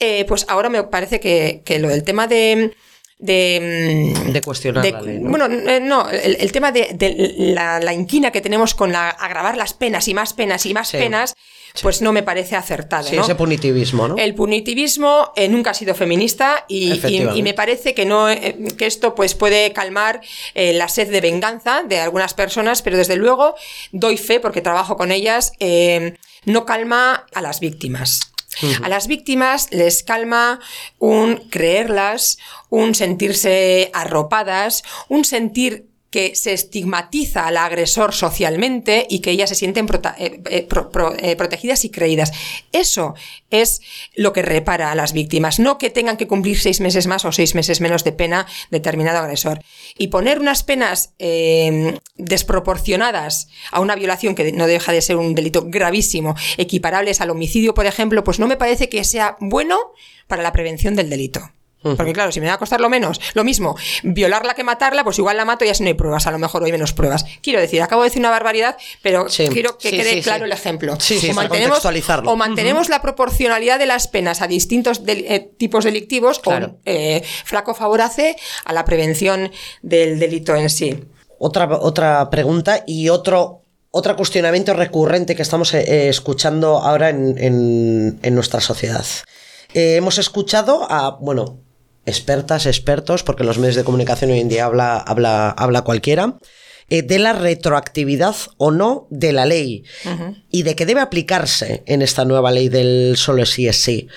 eh, pues ahora me parece que, que lo del tema de de, mm, De cuestionar de- la ley, ¿no? Bueno, eh, no, el, el tema de, de la, la inquina que tenemos con la, agravar las penas y más penas y más Sí. penas, pues no me parece acertado. Sí, ¿no? ese punitivismo, ¿no? El punitivismo eh, nunca ha sido feminista y, y- Efectivamente. y me parece que no eh, que esto pues puede calmar eh, la sed de venganza de algunas personas, pero desde luego doy fe porque trabajo con ellas, no calma a las víctimas. A las víctimas les calma un creerlas, un sentirse arropadas, un sentir que se estigmatiza al agresor socialmente y que ellas se sienten eh, eh, eh, protegidas y creídas. Eso es lo que repara a las víctimas, no que tengan que cumplir seis meses más o seis meses menos de pena determinado agresor. Y poner unas penas eh, desproporcionadas a una violación que no deja de ser un delito gravísimo, equiparables al homicidio, por ejemplo, pues no me parece que sea bueno para la prevención del delito. Porque claro, si me va a costar lo menos, lo mismo, violarla que matarla, pues igual la mato y así no hay pruebas, a lo mejor hay menos pruebas. Quiero decir, acabo de decir una barbaridad, pero Sí. quiero que Sí, quede sí, claro el ejemplo. Sí, sí, o mantenemos, o mantenemos la proporcionalidad de las penas a distintos eh, tipos delictivos Claro. o eh, flaco favor hace a la prevención del delito en sí. Otra, otra pregunta y otro, otro cuestionamiento recurrente que estamos eh, eh, escuchando ahora en, en- en nuestra sociedad. Eh, hemos escuchado a, bueno, expertas, expertos, porque los medios de comunicación hoy en día habla, habla, habla cualquiera, eh, de la retroactividad o no de la ley y de que debe aplicarse en esta nueva ley del solo sí es sí.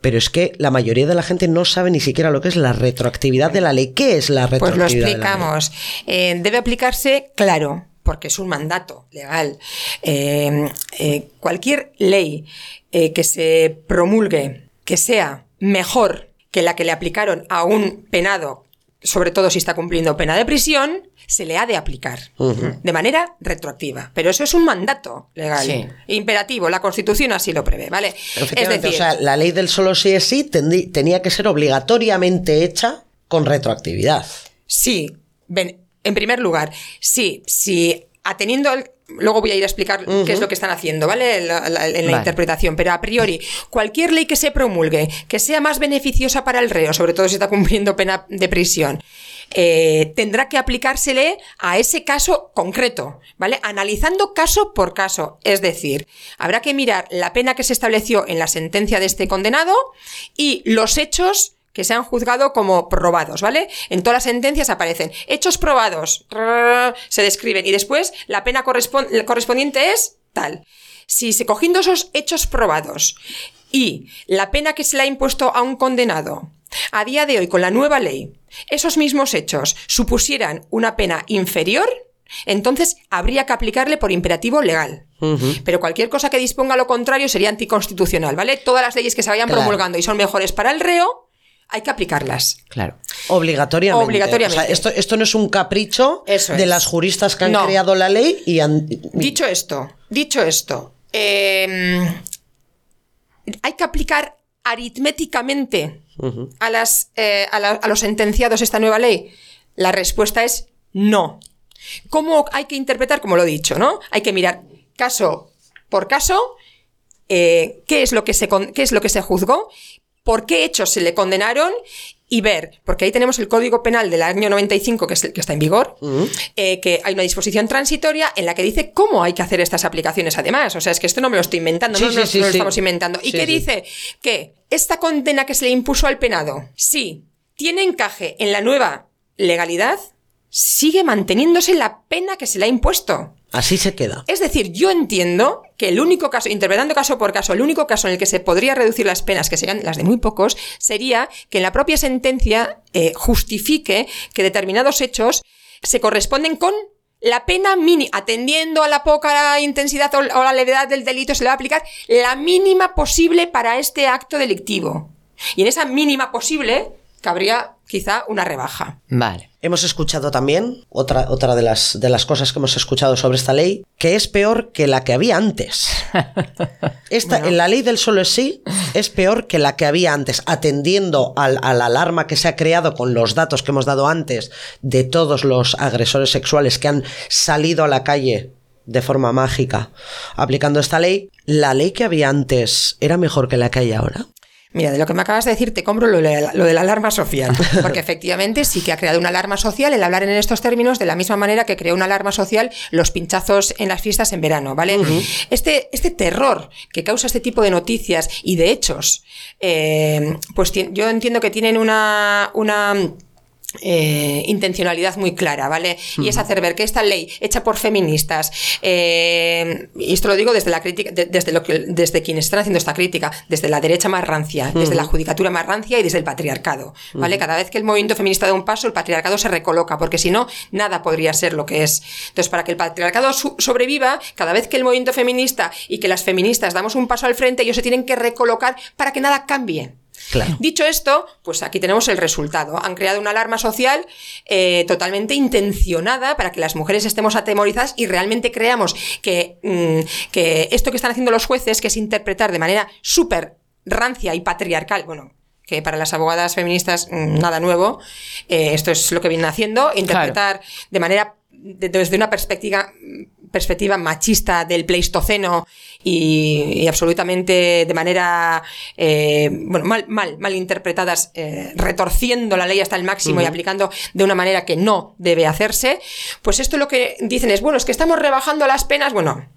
Pero es que la mayoría de la gente no sabe ni siquiera lo que es la retroactividad de la ley. ¿Qué es la Pues retroactividad? lo de la ley? explicamos. Eh, debe aplicarse, claro, porque es un mandato legal. Eh, eh, cualquier ley que se promulgue que sea mejor que la que le aplicaron a un penado, sobre todo si está cumpliendo pena de prisión, se le ha de aplicar de manera retroactiva. Pero eso es un mandato legal, Sí. imperativo. La Constitución así lo prevé, ¿vale? Es decir, o sea, la ley del solo sí es sí tenía que ser obligatoriamente hecha con retroactividad. Sí, ven, en primer lugar, sí, sí, ateniendo el- Luego voy a ir a explicar qué es lo que están haciendo, ¿vale? La- la- en la Vale. interpretación. Pero a priori, cualquier ley que se promulgue, que sea más beneficiosa para el reo, sobre todo si está cumpliendo pena de prisión, eh, tendrá que aplicársele a ese caso concreto, ¿vale? Analizando caso por caso. Es decir, habrá que mirar la pena que se estableció en la sentencia de este condenado y los hechos que se han juzgado como probados, ¿vale? En todas las sentencias aparecen hechos probados, rrr, se describen y después la pena correspondiente es tal. Si se cogiendo esos hechos probados y la pena que se le ha impuesto a un condenado a día de hoy con la nueva ley, esos mismos hechos supusieran una pena inferior, entonces habría que aplicarle por imperativo legal. Pero cualquier cosa que disponga lo contrario sería anticonstitucional, ¿vale? Todas las leyes que se vayan Claro. promulgando y son mejores para el reo, hay que aplicarlas. Claro. Obligatoriamente. Obligatoriamente. O sea, esto, esto no es un capricho Eso de es. las juristas que han No. creado la ley y han. Dicho esto, dicho esto, eh, hay que aplicar aritméticamente a, las, eh, a, la- a los sentenciados esta nueva ley. La respuesta es no. ¿Cómo hay que interpretar? Como lo he dicho, ¿no? Hay que mirar caso por caso eh, qué, es lo que se, con- qué es lo que se juzgó, por qué hechos se le condenaron y ver, porque ahí tenemos el Código Penal del año 95, que es el que está en vigor, eh, que hay una disposición transitoria en la que dice cómo hay que hacer estas aplicaciones además. O sea, es que esto no me lo estoy inventando, Sí, no, sí, no- sí, no lo estamos inventando. ¿Y sí. dice? Que esta condena que se le impuso al penado, sí, tiene encaje en la nueva legalidad, sigue manteniéndose la pena que se le ha impuesto. Así se queda. Es decir, yo entiendo que el único caso, interpretando caso por caso, el único caso en el que se podría reducir las penas, que serían las de muy pocos, sería que en la propia sentencia eh, justifique que determinados hechos se corresponden con la pena mínima, atendiendo a la poca intensidad o o la levedad del delito, se le va a aplicar la mínima posible para este acto delictivo. Y en esa mínima posible cabría quizá una rebaja. Vale. Hemos escuchado también, otra, otra de, las, de las cosas que hemos escuchado sobre esta ley, que es peor que la que había antes. Esta, En la ley del solo es sí es peor que la que había antes, atendiendo al, a la alarma que se ha creado con los datos que hemos dado antes de todos los agresores sexuales que han salido a la calle de forma mágica aplicando esta ley. ¿La ley que había antes era mejor que la que hay ahora? Mira, de lo que me acabas de decir, te compro lo de, la, lo de la alarma social. Porque efectivamente sí que ha creado una alarma social el hablar en estos términos de la misma manera que creó una alarma social los pinchazos en las fiestas en verano, ¿vale? este, este terror que causa este tipo de noticias y de hechos, eh, pues yo entiendo que tienen una. una eh, intencionalidad muy clara, ¿vale? Y es hacer ver que esta ley hecha por feministas, eh, y esto lo digo desde la crítica, de- desde lo que, desde quienes están haciendo esta crítica, desde la derecha más rancia, desde la judicatura más rancia y desde el patriarcado, ¿vale? Cada vez que el movimiento feminista da un paso, el patriarcado se recoloca, porque si no, nada podría ser lo que es. Entonces, para que el patriarcado sobreviva, cada vez que el movimiento feminista y que las feministas damos un paso al frente, ellos se tienen que recolocar para que nada cambie. Claro. Dicho esto, pues aquí tenemos el resultado. Han creado una alarma social eh, totalmente intencionada para que las mujeres estemos atemorizadas y realmente creamos que, mm, que esto que están haciendo los jueces, que es interpretar de manera súper rancia y patriarcal, bueno, que para las abogadas feministas mm, nada nuevo, eh, esto es lo que vienen haciendo, interpretar de manera de- desde una perspectiva perspectiva machista del pleistoceno y, y absolutamente de manera eh, bueno mal mal mal interpretadas eh, retorciendo la ley hasta el máximo y aplicando de una manera que no debe hacerse pues esto lo que dicen es bueno es que estamos rebajando las penas. Bueno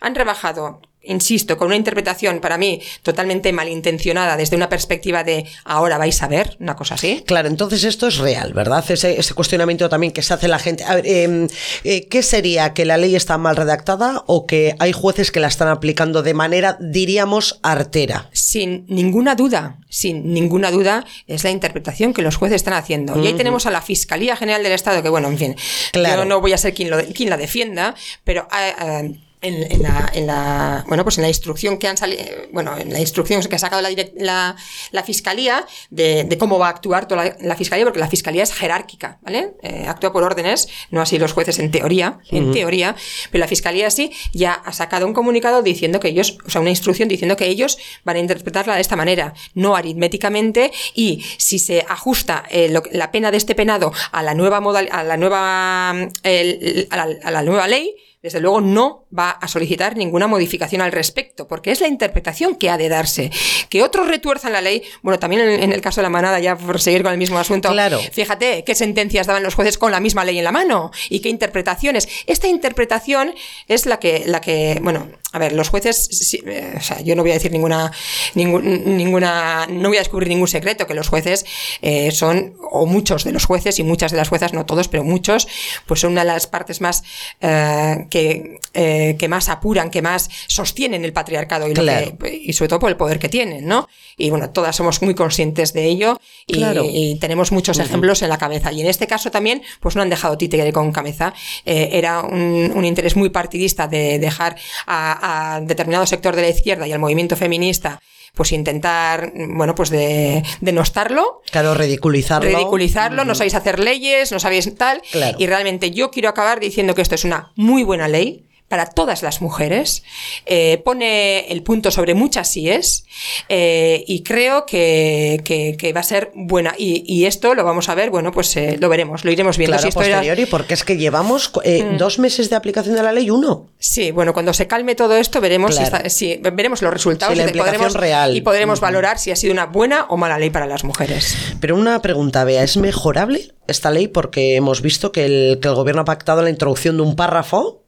han rebajado, insisto, con una interpretación para mí totalmente malintencionada desde una perspectiva de ahora vais a ver, una cosa así. Claro, entonces esto es real, ¿verdad? Ese, ese cuestionamiento también que se hace la gente. A ver, eh, eh, ¿qué sería? ¿Que la ley está mal redactada o que hay jueces que la están aplicando de manera, diríamos, artera? Sin ninguna duda, sin ninguna duda, es la interpretación que los jueces están haciendo. Y ahí tenemos a la Fiscalía General del Estado, que bueno, en fin, Claro. yo no voy a ser quien, lo, quien la defienda, pero... eh, eh, en, en la, en la- bueno pues en la instrucción que han salido bueno en la instrucción que ha sacado la, la, la fiscalía de, de cómo va a actuar toda la, la fiscalía porque la fiscalía es jerárquica vale Eh, actúa por órdenes no así los jueces en teoría en teoría pero la fiscalía sí ya ha sacado un comunicado diciendo que ellos o sea una instrucción diciendo que ellos van a interpretarla de esta manera no aritméticamente y si se ajusta eh, lo la pena de este penado a la nueva modal a la nueva mm, el- a la- a la nueva ley desde luego no va a solicitar ninguna modificación al respecto, porque es la interpretación que ha de darse. Que otros retuerzan la ley, bueno, también en, en el caso de la manada, ya por seguir con el mismo asunto, Claro. fíjate qué sentencias daban los jueces con la misma ley en la mano y qué interpretaciones. Esta interpretación es la que, la que bueno, a ver, los jueces, sí, eh, o sea, yo no voy a decir ninguna, ningún- ninguna, no voy a descubrir ningún secreto, que los jueces eh, son, o muchos de los jueces y muchas de las juezas, no todos, pero muchos, pues son una de las partes más eh, que, eh, que más apuran, que más sostienen el patriarcado y, lo Claro. que- y sobre todo por el poder que tienen, ¿no? Y bueno, todas somos muy conscientes de ello y, Claro. y tenemos muchos ejemplos en la cabeza. Y en este caso también, pues no han dejado títere con cabeza. Era un, un interés muy partidista de dejar a, a determinado sector de la izquierda y al movimiento feminista pues intentar, bueno, pues de denostarlo Claro, ridiculizarlo. ridiculizarlo, no sabéis hacer leyes, no sabéis tal. Claro. Y realmente yo quiero acabar diciendo que esto es una muy buena ley para todas las mujeres, eh, pone el punto sobre muchas síes eh, y creo que, que- que va a ser buena. Y, y esto lo vamos a ver, bueno, pues eh, lo veremos, lo iremos viendo. Claro, Si esto era- Mm. posteriori, porque es que llevamos eh, dos meses de aplicación de la ley, uno. Sí, bueno, cuando se calme todo esto veremos, si está- si- veremos los resultados Sí, la y, podremos, real. y podremos valorar si ha sido una buena o mala ley para las mujeres. Pero una pregunta, Bea, ¿es mejorable esta ley? Porque hemos visto que el, que el gobierno ha pactado la introducción de un párrafo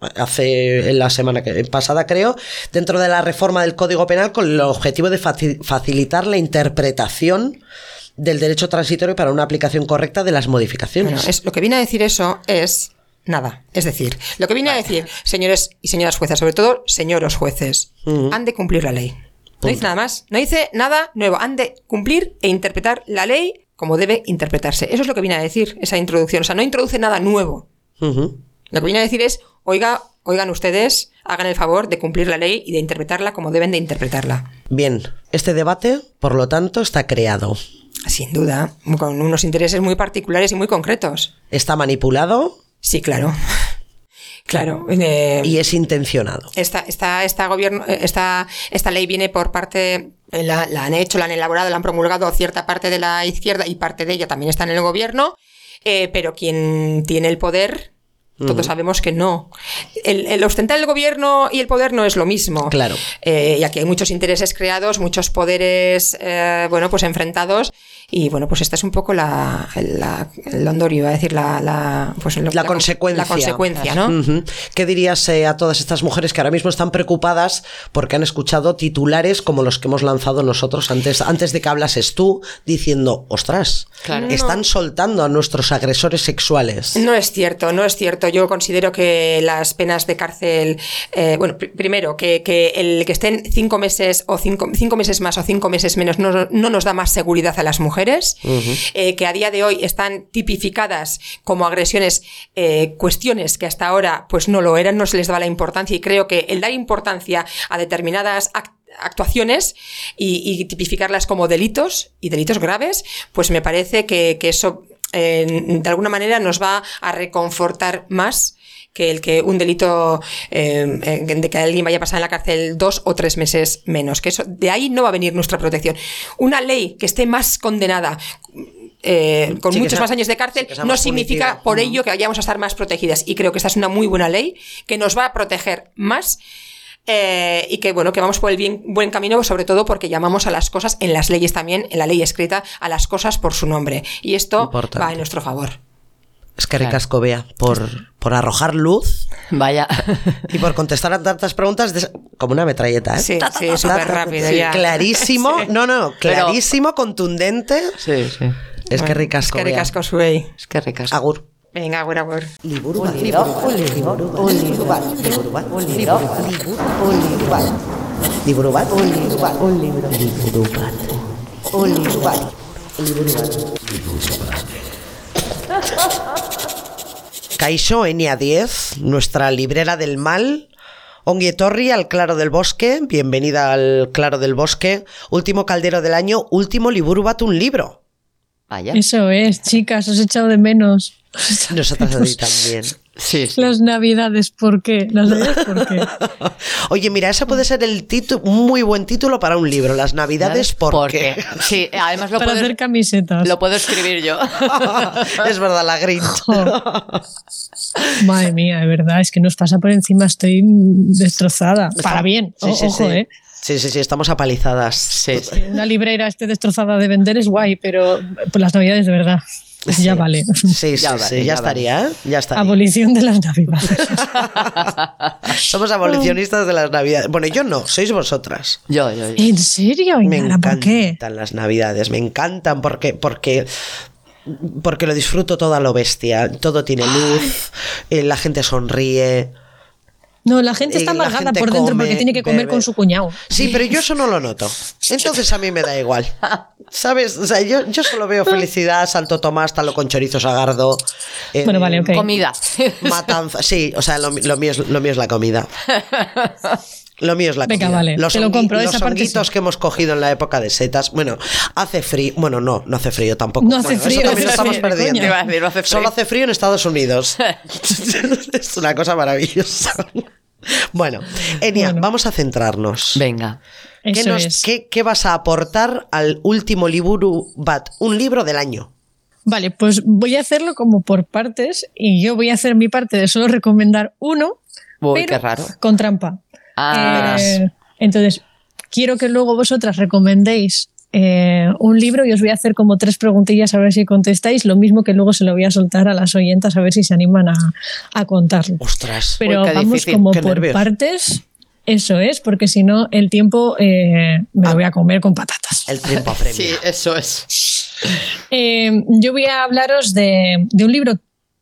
hace en la semana que, pasada creo dentro de la reforma del Código Penal con el objetivo de faci- facilitar la interpretación del derecho transitorio para una aplicación correcta de las modificaciones. Bueno, es, lo que viene a decir eso es nada. Es decir, lo que viene a decir, señores y señoras juezas, sobre todo señoros jueces, han de cumplir la ley. No dice nada más, no dice nada nuevo. Han de cumplir e interpretar la ley como debe interpretarse. Eso es lo que viene a decir esa introducción. O sea, no introduce nada nuevo. Lo que viene a decir es, oiga, oigan ustedes, hagan el favor de cumplir la ley y de interpretarla como deben de interpretarla. Bien, este debate, por lo tanto, está creado. Sin duda, con unos intereses muy particulares y muy concretos. Está manipulado Sí, claro. Claro. eh, y es intencionado. Esta, esta, esta, gobierno, eh, esta, esta ley viene por parte, eh, la, la han hecho, la han elaborado, la han promulgado cierta parte de la izquierda y parte de ella también está en el gobierno, eh, pero quien tiene el poder, todos sabemos que no. El, el ostentar el gobierno y el poder no es lo mismo. Claro. Eh, y aquí hay muchos intereses creados, muchos poderes, eh, bueno, pues enfrentados. Y bueno, pues esta es un poco la, la el londorio, iba a decir, la, la, pues lo- La con- consecuencia. La consecuencia, ¿no? ¿Qué dirías eh, a todas estas mujeres que ahora mismo están preocupadas porque han escuchado titulares como los que hemos lanzado nosotros antes, antes de que hablases tú, diciendo, ostras, Claro. están soltando a nuestros agresores sexuales? No es cierto, no es cierto. Yo considero que las penas de cárcel, eh, bueno, pr- primero, que, que el que estén cinco meses o cinco, cinco meses más o cinco meses menos no, no nos da más seguridad a las mujeres, eh, que a día de hoy están tipificadas como agresiones, eh, cuestiones que hasta ahora pues no lo eran, no se les daba la importancia y creo que el dar importancia a determinadas act- actuaciones y, y tipificarlas como delitos y delitos graves, pues me parece que, que eso eh, de alguna manera nos va a reconfortar más que el que un delito eh, eh, de que alguien vaya a pasar en la cárcel dos o tres meses menos. Que eso, de ahí no va a venir nuestra protección. Una ley que esté más condenada. eh, con Sí, muchos sea- más años de cárcel, sí, no significa punitiva. por ello que vayamos a estar más protegidas. Y creo que esta es una muy buena ley que nos va a proteger más eh, y que bueno, que vamos por el bien, buen camino, sobre todo porque llamamos a las cosas en las leyes también, en la ley escrita, a las cosas por su nombre. Y esto Importante. va en nuestro favor. Es que Claro. ricasco, Bea, por, por arrojar luz Vaya. y por contestar a tantas preguntas de- como una metralleta, ¿eh? Sí, Ta, ta, sí, ta, ta, súper ta, ta. rápido Sí, ya. Clarísimo, no, no, clarísimo, contundente. Sí, sí. Es que ricasco, Es que ricasco. Es que ricas. Agur. Venga, agur, agur. Liburu bat. libro, un libro, un libro bat, Liburu bat. Kaixo Enia 10, nuestra librera del mal. Ongi etorri al Claro del Bosque, bienvenida al Claro del Bosque. Último caldero del año, último liburu un libro. Vaya. Eso es, chicas, os he echado de menos. Nosotras a ti también. Sí, sí. Las navidades, ¿por qué? Las navidades, ¿por qué? Oye, mira, ese puede ser el título, un muy buen título para un libro. Las Navidades, ¿por, qué? Sí, además lo Para puedo, hacer camisetas. lo puedo escribir yo. es verdad, la Grinch. Madre mía, de verdad, es que nos pasa por encima, estoy destrozada. Para bien, Sí, o- sí, ojo, sí. ¿eh? Sí, sí, sí, estamos apalizadas. Sí, sí. Una librera esté destrozada de vender es guay, pero por las navidades de verdad, ya vale. Sí, sí, Ya sí, ya, ya estaría, ¿eh? Ya estaría. Abolición de las navidades. Somos abolicionistas de las Navidades. Bueno, yo no, sois vosotras. Yo, yo, yo. ¿En serio? Me Inara, ¿Por qué? encantan las Navidades, me encantan porque, porque, porque lo disfruto todo a lo bestia. Todo tiene luz, eh, la gente sonríe. No, la gente está amargada gente por dentro come, porque tiene que comer bebe. con su cuñado. Sí, pero yo eso no lo noto. Entonces a mí me da igual. ¿Sabes? O sea, yo, yo solo veo felicidad, Santo Tomás, talo con chorizo sagardo. eh, Bueno, vale, ok. Comida. Matanza. Sí, o sea, lo, lo mío es, lo mío es la comida. Lo mío es la Venga, comida. vale, los te lo compro, Los esa parte honguitos sí. que hemos cogido en la época de setas. Bueno, hace frío. Bueno, no, no hace frío tampoco. No hace Bueno, frío, Eso también hace estamos frío, perdiendo. decir, no hace frío. Solo hace frío en Estados Unidos. es una cosa maravillosa. Bueno, Enia, Bueno. vamos a centrarnos. Venga. ¿Qué, nos- es. qué- qué vas a aportar al último liburu bat? Un libro del año. Vale, pues voy a hacerlo como por partes y yo voy a hacer mi parte de solo recomendar uno, Uy, pero qué raro. con trampa. Ah, Eh, entonces, quiero que luego vosotras recomendéis eh, un libro y os voy a hacer como tres preguntillas a ver si contestáis, lo mismo que luego se lo voy a soltar a las oyentas a ver si se animan a, a contarlo. Ostras. Pero Uy, vamos difícil, como por nervios. partes, eso es, porque si no el tiempo eh, me lo voy a comer con patatas. El tiempo apremia. sí, eso es. Eh, yo voy a hablaros de, de un libro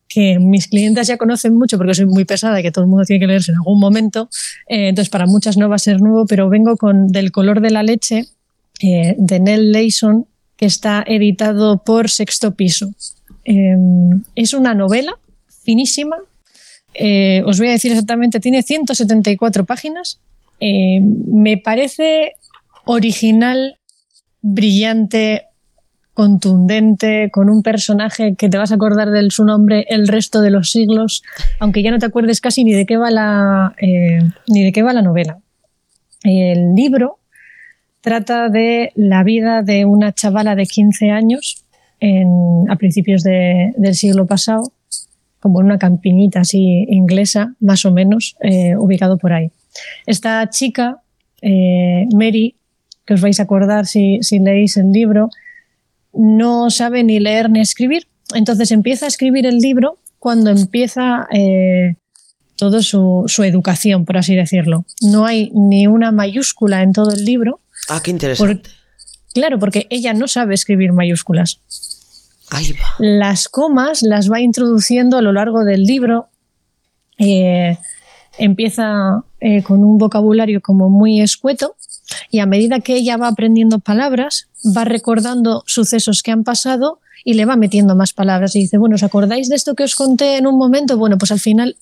que mis clientes ya conocen mucho porque soy muy pesada y que todo el mundo tiene que leerse en algún momento. Eh, entonces, para muchas no va a ser nuevo, pero vengo con Del color de la leche eh, de Nell Leyson, que está editado por Sexto Piso. Eh, es una novela finísima. Eh, os voy a decir exactamente, tiene 174 páginas. Eh, me parece original, brillante, contundente, con un personaje que te vas a acordar de su nombre el resto de los siglos, aunque ya no te acuerdes casi ni de qué va la, eh, ni de qué va la novela. El libro trata de la vida de una chavala de 15 años a principios de- del siglo pasado, como en una campiñita así inglesa, más o menos, eh, ubicado por ahí. Esta chica, eh, Mary, que os vais a acordar si, si leéis el libro, no sabe ni leer ni escribir. Entonces empieza a escribir el libro cuando empieza eh, toda su educación, por así decirlo. No hay ni una mayúscula en todo el libro. Ah, qué interesante. Por- claro, porque ella no sabe escribir mayúsculas. Ahí va. Las comas las va introduciendo a lo largo del libro. Eh, empieza eh, con un vocabulario como muy escueto y a medida que ella va aprendiendo palabras, va recordando sucesos que han pasado y le va metiendo más palabras y dice, bueno, ¿os acordáis de esto que os conté en un momento? Bueno, pues al final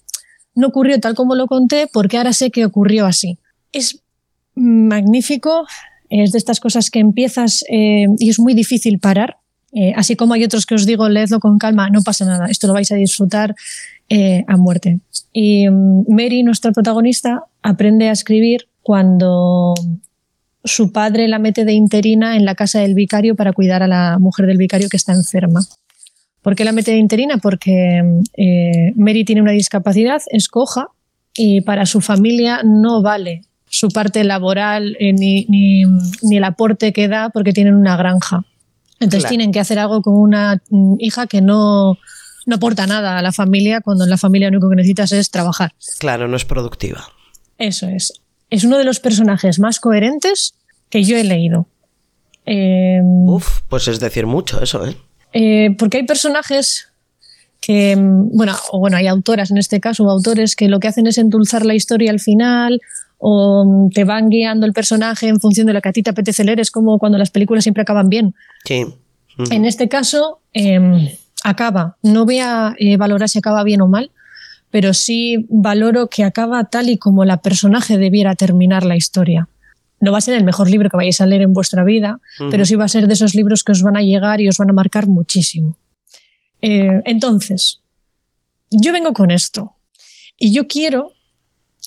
no ocurrió tal como lo conté porque ahora sé que ocurrió así. Es magnífico, es de estas cosas que empiezas eh, y es muy difícil parar. Eh, así como hay otros que os digo, leedlo con calma, no pasa nada, esto lo vais a disfrutar eh, a muerte. Y mm, Mary, nuestra protagonista, aprende a escribir cuando su padre la mete de interina en la casa del vicario para cuidar a la mujer del vicario que está enferma. ¿Por qué la mete de interina? Porque Mary tiene una discapacidad, es coja y para su familia no vale su parte laboral eh, ni, ni- ni el aporte que da porque tienen una granja. Entonces Claro. tienen que hacer algo con una mm, hija que no, no aporta nada a la familia cuando en la familia lo único que necesitas es trabajar. Claro, no es productiva. Eso es. Es uno de los personajes más coherentes que yo he leído. Eh, Uf, pues es decir mucho eso, ¿eh? eh, porque hay personajes que, mm, bueno, o bueno, hay autoras en este caso, o autores que lo que hacen es endulzar la historia al final, o mm, te van guiando el personaje en función de lo que a ti te apetece leer. Es como cuando las películas siempre acaban bien. Sí. Ujú. En este caso, eh, acaba. No voy a eh, valorar si acaba bien o mal, pero sí valoro que acaba tal y como la personaje debiera terminar la historia. No va a ser el mejor libro que vayáis a leer en vuestra vida, pero sí va a ser de esos libros que os van a llegar y os van a marcar muchísimo. Eh, entonces, yo vengo con esto y yo quiero,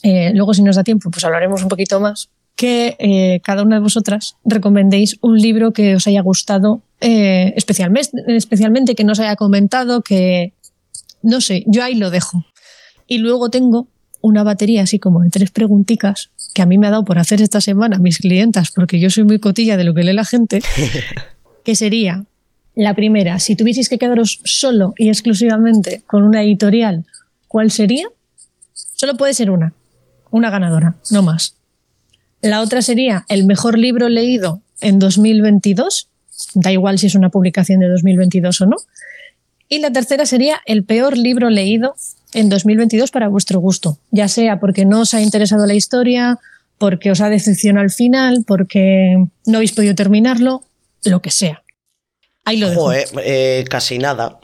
eh, luego si nos da tiempo, pues hablaremos un poquito más, que eh, cada una de vosotras recomendéis un libro que os haya gustado eh, especialmente, especialmente, que no os haya comentado, que no sé, yo ahí lo dejo. Y luego tengo una batería así como de tres preguntitas que a mí me ha dado por hacer esta semana mis clientas, porque yo soy muy cotilla de lo que lee la gente, que sería la primera, si tuvieseis que quedaros solo y exclusivamente con una editorial, ¿cuál sería? Solo puede ser una, una ganadora, no más. La otra sería el mejor libro leído en 2022, da igual si es una publicación de 2022 o no. Y la tercera sería el peor libro leído en 2022 para vuestro gusto, ya sea porque no os ha interesado la historia, porque os ha decepcionado al final, porque no habéis podido terminarlo, lo que sea. Ahí lo dejo. Joder, eh, casi nada.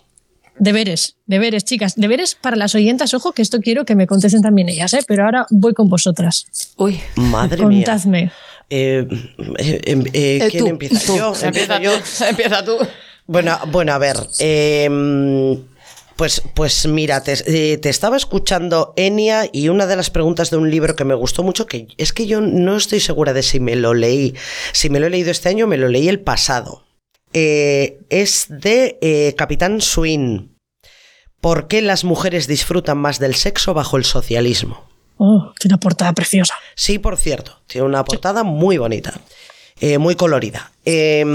Deberes, deberes, chicas, deberes para las oyentas, ojo, que esto quiero que me contesten también ellas, ¿eh? pero ahora voy con vosotras. Uy, Madre mía. Contadme. Eh, eh, eh, eh, Eh, ¿Quién tú, empieza? tú. Yo. Empieza Empiezo yo. tú, empieza tú. Bueno, bueno, a ver. eh, pues, pues mira, te, eh, te estaba escuchando Enia y una de las preguntas de un libro que me gustó mucho, que es que yo no estoy segura de si me lo leí, si me lo he leído este año o me lo leí el pasado. Eh, es de eh, Capitán Swin. ¿Por qué las mujeres disfrutan más del sexo bajo el socialismo? Oh, tiene una portada preciosa. Sí, por cierto, tiene una portada muy bonita, eh, muy colorida. Eh,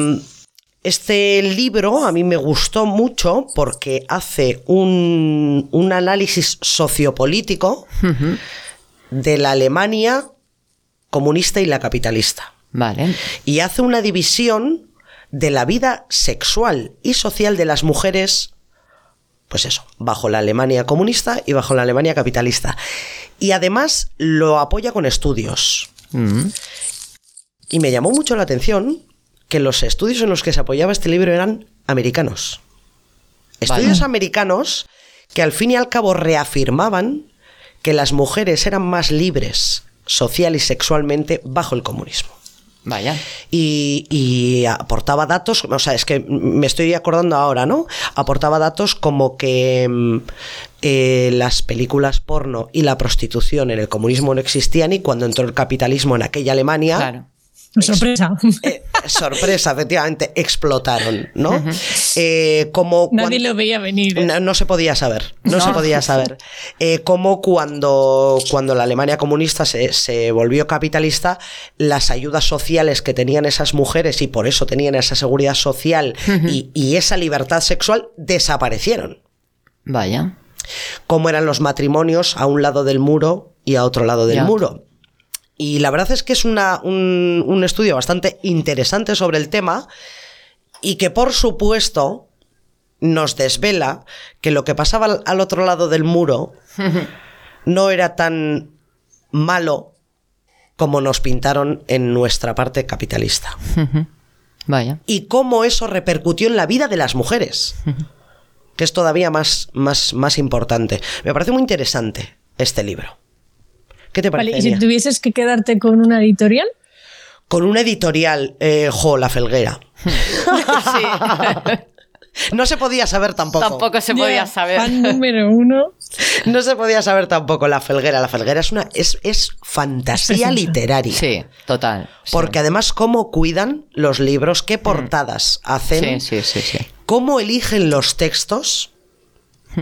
este libro a mí me gustó mucho porque hace un, un análisis sociopolítico de la Alemania comunista y la capitalista. Vale. Y hace una división de la vida sexual y social de las mujeres, pues eso, bajo la Alemania comunista y bajo la Alemania capitalista. Y además lo apoya con estudios. Mm. Y me llamó mucho la atención que los estudios en los que se apoyaba este libro eran americanos. Estudios americanos que al fin y al cabo reafirmaban que las mujeres eran más libres social y sexualmente bajo el comunismo. Vaya. Y, y aportaba datos, o sea, es que me estoy acordando ahora, ¿no? Aportaba datos como que mm, eh, las películas porno y la prostitución en el comunismo no existían y cuando entró el capitalismo en aquella Alemania, Claro. Sorpresa. Eh, sorpresa, efectivamente, explotaron, ¿no? Eh, como Nadie lo veía venir. ¿eh? No, no se podía saber, no, No. se podía saber. Como cuando, cuando la Alemania comunista se, se volvió capitalista, las ayudas sociales que tenían esas mujeres y por eso tenían esa seguridad social y, y esa libertad sexual desaparecieron. Vaya. Como eran los matrimonios a un lado del muro y a otro lado del Ya. muro. Y la verdad es que es una- un, un estudio bastante interesante sobre el tema y que por supuesto nos desvela que lo que pasaba al, al otro lado del muro no era tan malo como nos pintaron en nuestra parte capitalista. Vaya. Y cómo eso repercutió en la vida de las mujeres, que es todavía más, más, más importante. Me parece muy interesante este libro. ¿Qué te parece? Vale, y si tuvieses que quedarte con una editorial, Con una editorial, eh, jo, la felguera. No se podía saber tampoco. Tampoco se podía saber. Fan número uno. No se podía saber tampoco la felguera. La felguera es una es, es fantasía literaria. Sí, total. sí. Porque además cómo cuidan los libros, qué portadas hacen, Sí, sí, sí, sí. cómo eligen los textos.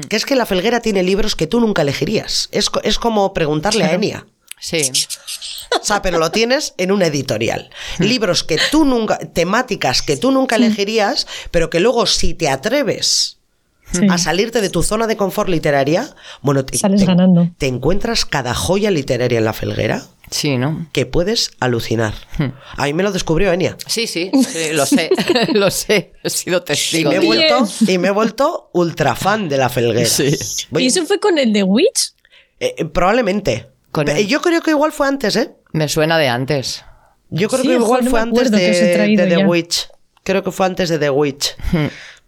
Que es que la felguera tiene libros que tú nunca elegirías. Es, es como preguntarle a Enia. Sí. O sea, pero lo tienes en una editorial. Libros que tú nunca, temáticas que tú nunca elegirías, pero que luego si te atreves Sí. a salirte de tu zona de confort literaria, bueno, te, Sales te- ganando. te encuentras cada joya literaria en la felguera Sí, ¿no? que puedes alucinar. A mí me lo descubrió Enia. Sí, sí, sí, lo sé, lo sé. He sido Y testigo. me, he vuelto, y me he vuelto ultra fan de la felguera. Sí. Voy- ¿Y eso fue con el de Witch? eh, eh, probablemente. Con Pe- el- Yo creo que igual fue antes, ¿eh? Me suena de antes. Yo creo Sí, que igual no fue antes de, The ya. Witch. Creo que fue antes de The Witch.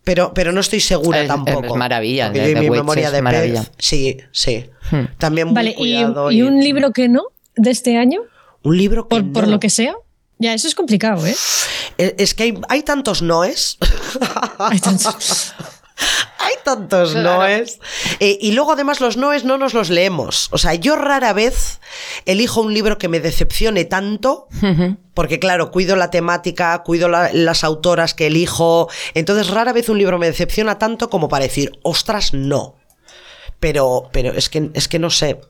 Pero, pero no estoy segura Hmm. Es- tampoco. es maravilla, de y mi Witch memoria es de maravilla. pez. Sí, sí. Hmm. También muy Vale, y, cuidado. y un libro que no, de este año, un libro que por, por lo que sea. Ya, eso es complicado, ¿eh? Es es que hay, hay tantos noes. Hay tantos- Hay tantos noes. Eh, y luego además los noes no nos los leemos. O sea, yo rara vez elijo un libro que me decepcione tanto, porque claro, cuido la temática, cuido la- las autoras que elijo. Entonces rara vez un libro me decepciona tanto como para decir, ostras, no. Pero, pero es que, es que no sé.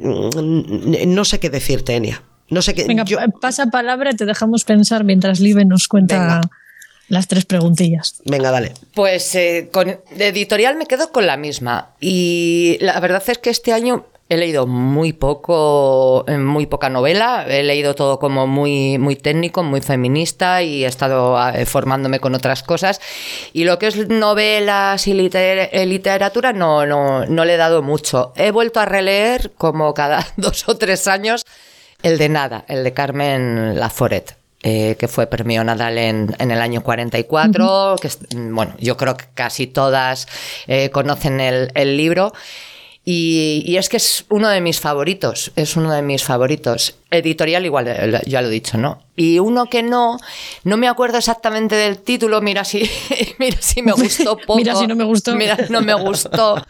No sé qué decirte, Enia. No sé qué. Venga, yo- pasa palabra y te dejamos pensar mientras Live nos cuenta Venga. las tres preguntillas. Venga, dale. Pues eh, con de editorial me quedo con la misma. Y la verdad es que este año he leído muy poco, eh, muy poca novela. He leído todo como muy, muy técnico, muy feminista y he estado eh, formándome con otras cosas. Y lo que es novelas y liter- eh, literatura no, no, no le he dado mucho. He vuelto a releer como cada dos o tres años el de Nada, el de Carmen Laforet. eh, que fue premio Nadal en, en el año 44, que es- bueno, yo creo que casi todas eh, conocen el, el libro. Y, y es que es uno de mis favoritos, es uno de mis favoritos. Editorial igual, eh, ya lo he dicho, ¿no? Y uno que no, no me acuerdo exactamente del título, mira si, mira si me gustó poco. Mira si no me gustó. Mira, no me gustó.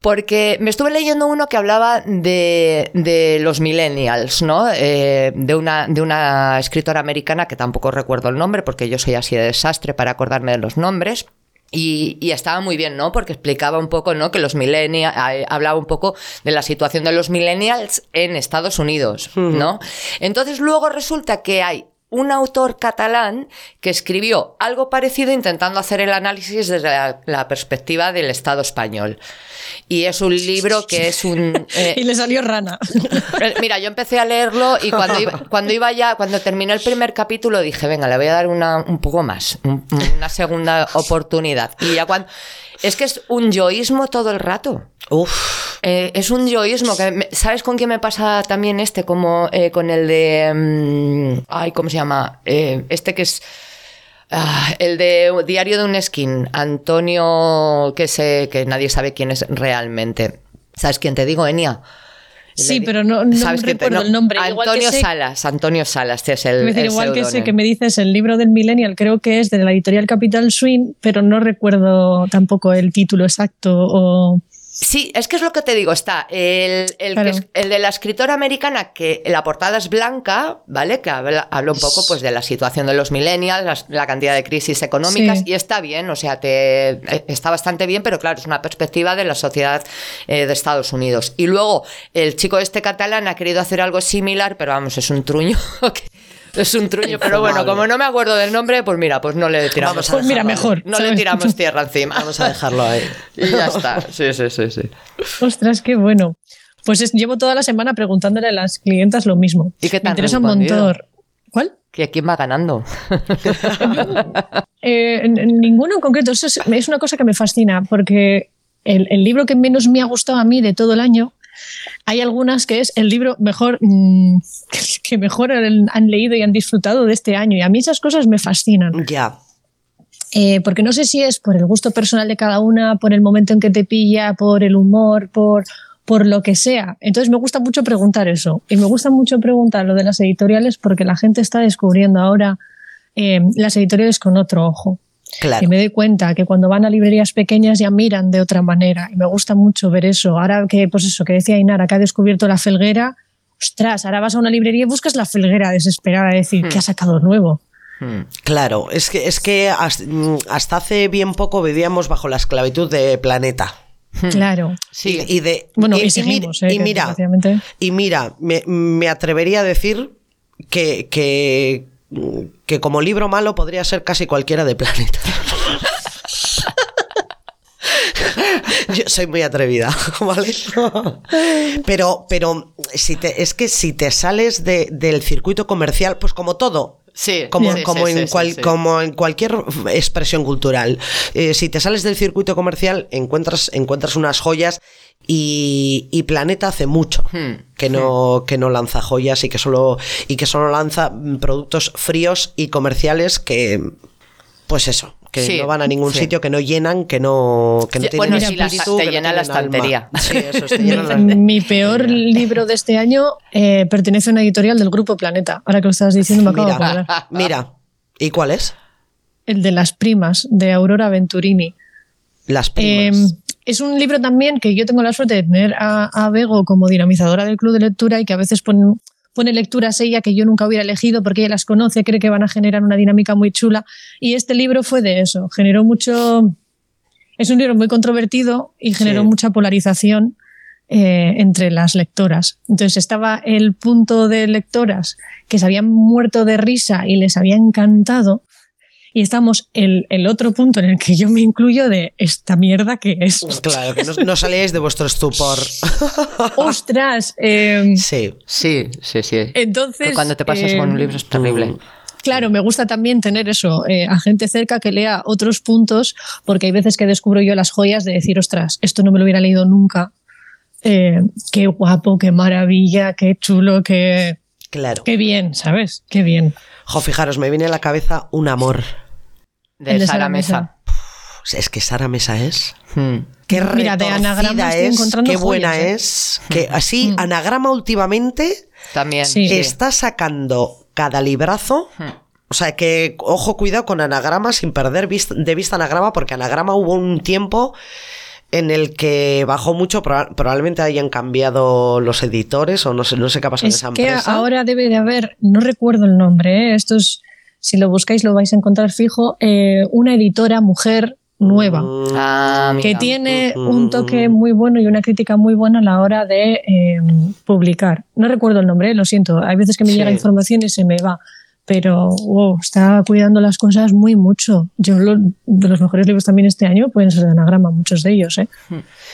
Porque me estuve leyendo uno que hablaba de, de los millennials, ¿no? Eh, de, una, de una escritora americana que tampoco recuerdo el nombre porque yo soy así de desastre para acordarme de los nombres. Y, y estaba muy bien, ¿no? Porque explicaba un poco, ¿no? Que los millennials, hablaba un poco de la situación de los millennials en Estados Unidos, ¿no? Entonces luego resulta que hay un autor catalán que escribió algo parecido intentando hacer el análisis desde la, la perspectiva del Estado español. Y es un libro que es un... eh, Y le salió rana. eh, Mira, yo empecé a leerlo y cuando iba, cuando iba ya, cuando terminó el primer capítulo dije, venga, le voy a dar una, un poco más, un- una segunda oportunidad. Y ya cuando... Es que es un yoísmo todo el rato. Uf. Eh, es un yoísmo. Que me- ¿Sabes con qué me pasa también este? Como eh, con el de... mm, ay, ¿cómo se llama? Eh, este que es... ah, el de Diario de un Skin, Antonio, que sé que nadie sabe quién es realmente. ¿Sabes quién te digo, Enia? Sí, pero no, no ¿Sabes te- recuerdo no, el nombre. Igual que Antonio sé- Salas, Antonio Salas, este es el, decir, el igual que sé que me dices el libro del Millennial, creo que es de la editorial Capital Swing, pero no recuerdo tampoco el título exacto o Sí, es que es lo que te digo, está el, el, Claro. que es- el de la escritora americana, que la portada es blanca, ¿vale? Que habla, habla un poco pues de la situación de los millennials, las- la cantidad de crisis económicas, Sí. y está bien, o sea, te, eh, está bastante bien, pero claro, es una perspectiva de la sociedad eh, de Estados Unidos. Y luego, el chico este catalán ha querido hacer algo similar, pero vamos, es un truño. Es un truño, pero bueno, como no me acuerdo del nombre, pues mira, pues no le tiramos. Vamos a Pues mira, mejor. No le tiramos tierra encima. Vamos a dejarlo ahí. Y ya está. Sí, sí, sí, sí. Ostras, qué bueno. Pues es- llevo toda la semana preguntándole a las clientas lo mismo. ¿Y qué te Me interesa un montón. ¿Cuál? ¿Que quién va ganando? Eh, ninguno en concreto. Eso es, es una cosa que me fascina, porque el, el libro que menos me ha gustado a mí de todo el año, hay algunas que es el libro mejor mm, que mejor han, han leído y han disfrutado de este año. Y a mí esas cosas me fascinan. Ya. Eh, porque no sé si es por el gusto personal de cada una, por el momento en que te pilla, por el humor, por, por lo que sea. Entonces me gusta mucho preguntar eso. Y me gusta mucho preguntar lo de las editoriales porque la gente está descubriendo ahora eh, las editoriales con otro ojo. Claro. Y me doy cuenta que cuando van a librerías pequeñas ya miran de otra manera. Y me gusta mucho ver eso. Ahora que, pues eso, que decía Inara, que ha descubierto la felguera, ostras, ahora vas a una librería y buscas la felguera desesperada, a decir, ¿qué ha sacado nuevo? Claro, es que, es que hasta, mm, hasta hace bien poco vivíamos bajo la esclavitud de Planeta. Claro. Sí. Y, y de, Bueno, y, mi- seguimos, y eh, que mira, y mira, me, me atrevería a decir que, que, que como libro malo podría ser casi cualquiera de Planeta. Yo soy muy atrevida, ¿vale? Pero, pero si te, es que si te sales de- del circuito comercial, pues como todo, Sí, como, sí, como, sí, en sí, cual- sí. como en cualquier expresión cultural. Eh, si te sales del circuito comercial, encuentras, encuentras unas joyas y, y Planeta hace mucho Hmm. que no, que no lanza joyas y que solo, y que solo lanza productos fríos y comerciales que, pues eso, que Sí, no van a ningún sí. sitio, que no llenan, que no, que no Sí, tienen bueno, sí, la- espíritu, te que no llena la estantería. Sí, eso, te Mi, llena la- mi peor libro de este año eh, pertenece a una editorial del Grupo Planeta. Ahora que lo estabas diciendo me acabo de Mira, acordar. mira. ¿Y cuál es? El de las primas, de Aurora Venturini. Las Eh, primas. es un libro también que yo tengo la suerte de tener a, a Bego como dinamizadora del club de lectura y que a veces pone, pone lecturas ella que yo nunca hubiera elegido porque ella las conoce, cree que van a generar una dinámica muy chula. Y este libro fue de eso, generó mucho... Es un libro muy controvertido y generó Sí. mucha polarización eh, entre las lectoras. Entonces estaba el punto de lectoras que se habían muerto de risa y les había encantado. Y estamos el, el otro punto en el que yo me incluyo de esta mierda que es. Claro, que no, no salíais de vuestro estupor. ¡Ostras! Eh, Sí. Sí, sí, sí. entonces. Que Cuando te pasas eh, con un libro es terrible. Claro, me gusta también tener eso, eh, a gente cerca que lea otros puntos, porque hay veces que descubro yo las joyas de decir, ostras, esto no me lo hubiera leído nunca. Eh, qué guapo, qué maravilla, qué chulo, qué, Claro. qué bien, ¿sabes? Qué bien. Jo, fijaros, me viene a la cabeza un amor. De, El de Sara Sara Mesa. Mesa. Es que Sara Mesa es. Hmm. Qué Mira, de anagrama es, encontrando qué buena joyas, ¿eh? es. Que así, anagrama últimamente También. Sí. sí. está sacando cada librazo. O sea que, ojo, cuidado con anagrama sin perder vista- de vista anagrama, porque anagrama hubo un tiempo en el que bajó mucho, proba- probablemente hayan cambiado los editores o no sé, no sé qué ha pasado en Es esa que empresa. ahora debe de haber, no recuerdo el nombre, ¿eh? esto es, si lo buscáis lo vais a encontrar fijo, eh, una editora mujer nueva. Mm, Ah, que mira. tiene Ujú. un toque muy bueno y una crítica muy buena a la hora de eh, publicar. No recuerdo el nombre, eh, lo siento. Hay veces que me Sí. llega información y se me va. Pero wow, está cuidando las cosas muy mucho. Yo lo- de los mejores libros también este año pueden ser de anagrama, muchos de ellos. ¿eh?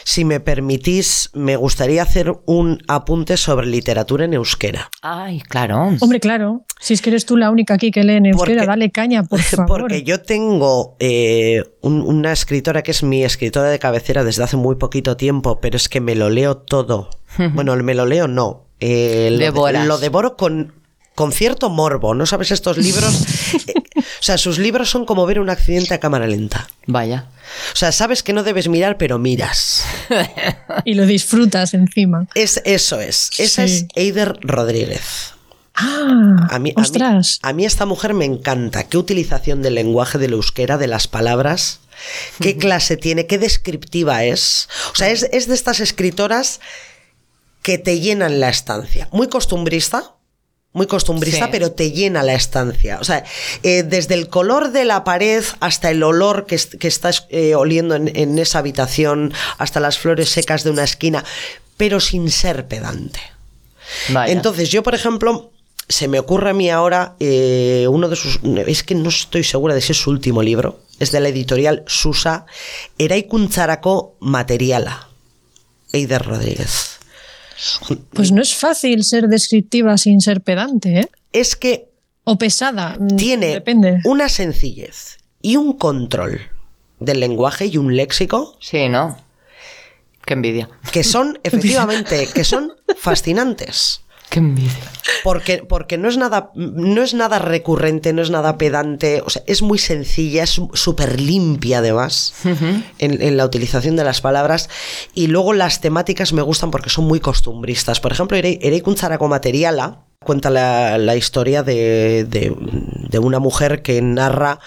Si me permitís, me gustaría hacer un apunte sobre literatura en euskera. Ay, claro. Hombre, claro, si es que eres tú la única aquí que lee en euskera, Porque- dale caña, por favor. Porque yo tengo eh, un- una escritora que es mi escritora de cabecera desde hace muy poquito tiempo, pero es que me lo leo todo. bueno, me lo leo no. eh, lo, de- Devoras. lo devoro con, con cierto morbo. ¿No sabes estos libros? Eh, o sea, sus libros son como ver un accidente a cámara lenta. Vaya. O sea, sabes que no debes mirar, pero miras. Y lo disfrutas encima. Es, eso es. Esa Sí. es Eider Rodríguez. Ah, A mí, a, mí, ostras. a mí esta mujer me encanta. Qué utilización del lenguaje del euskera, de las palabras. qué clase tiene, qué descriptiva es. O sea, es, es de estas escritoras que te llenan la estancia. Muy costumbrista, muy costumbrista, Sí. pero te llena la estancia. O sea, eh, desde el color de la pared hasta el olor que, que estás eh, oliendo en, en esa habitación, hasta las flores secas de una esquina, pero sin ser pedante. Vaya. Entonces, yo, por ejemplo, se me ocurre a mí ahora eh, uno de sus. Es que no estoy segura de si es su último libro. Es de la editorial Susa, Eraikuntzarako Materiala. Eider Rodríguez. Pues no es fácil ser descriptiva sin ser pedante, ¿eh? Es que O pesada. mm, tiene Depende. una sencillez y un control del lenguaje y un léxico Sí, ¿no? Qué envidia. que son, efectivamente, que son fascinantes. Qué envidia. Porque, porque no, es nada, no es nada recurrente, no es nada pedante, o sea, es muy sencilla, es súper limpia además en, en la utilización de las palabras. Y luego las temáticas me gustan porque son muy costumbristas. Por ejemplo, Erei- Eraikuntzarako Materiala cuenta la, la historia de, de- de una mujer que narra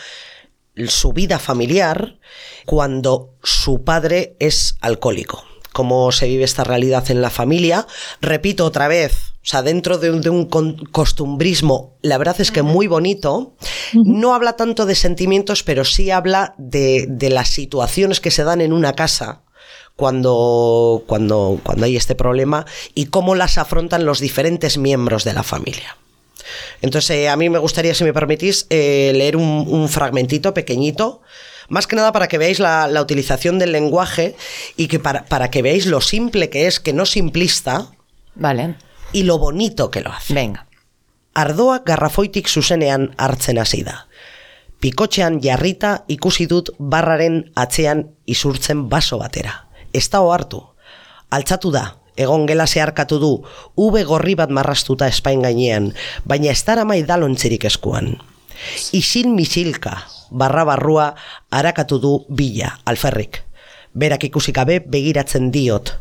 su vida familiar cuando su padre es alcohólico. Cómo se vive esta realidad en la familia. Repito otra vez, o sea, dentro de un, de un con- costumbrismo, la verdad es que muy bonito. No habla tanto de sentimientos, pero sí habla de, de las situaciones que se dan en una casa cuando, cuando, cuando hay este problema y cómo las afrontan los diferentes miembros de la familia. Entonces, eh, a mí me gustaría, si me permitís, eh, leer un, un fragmentito pequeñito, más que nada para que veáis la, la utilización del lenguaje y que para, para que veáis lo simple que es, que no simplista, Vale. y lo bonito que lo hace. Venga. Ardoa garrafoitik zuzenean hartzen hasi da. Pikotxean jarrita ikusi dut barraren atzean isurtzen baso batera. Ez da ohartu. Altzatu da, egon gela zeharkatu du, ube gorri bat marrastuta espain gainean, baina ez dara maidalontzerik eskuan. Isil misilka, barra barrua, harakatu du bila, alferrik. Berak ikusi gabe begiratzen diot.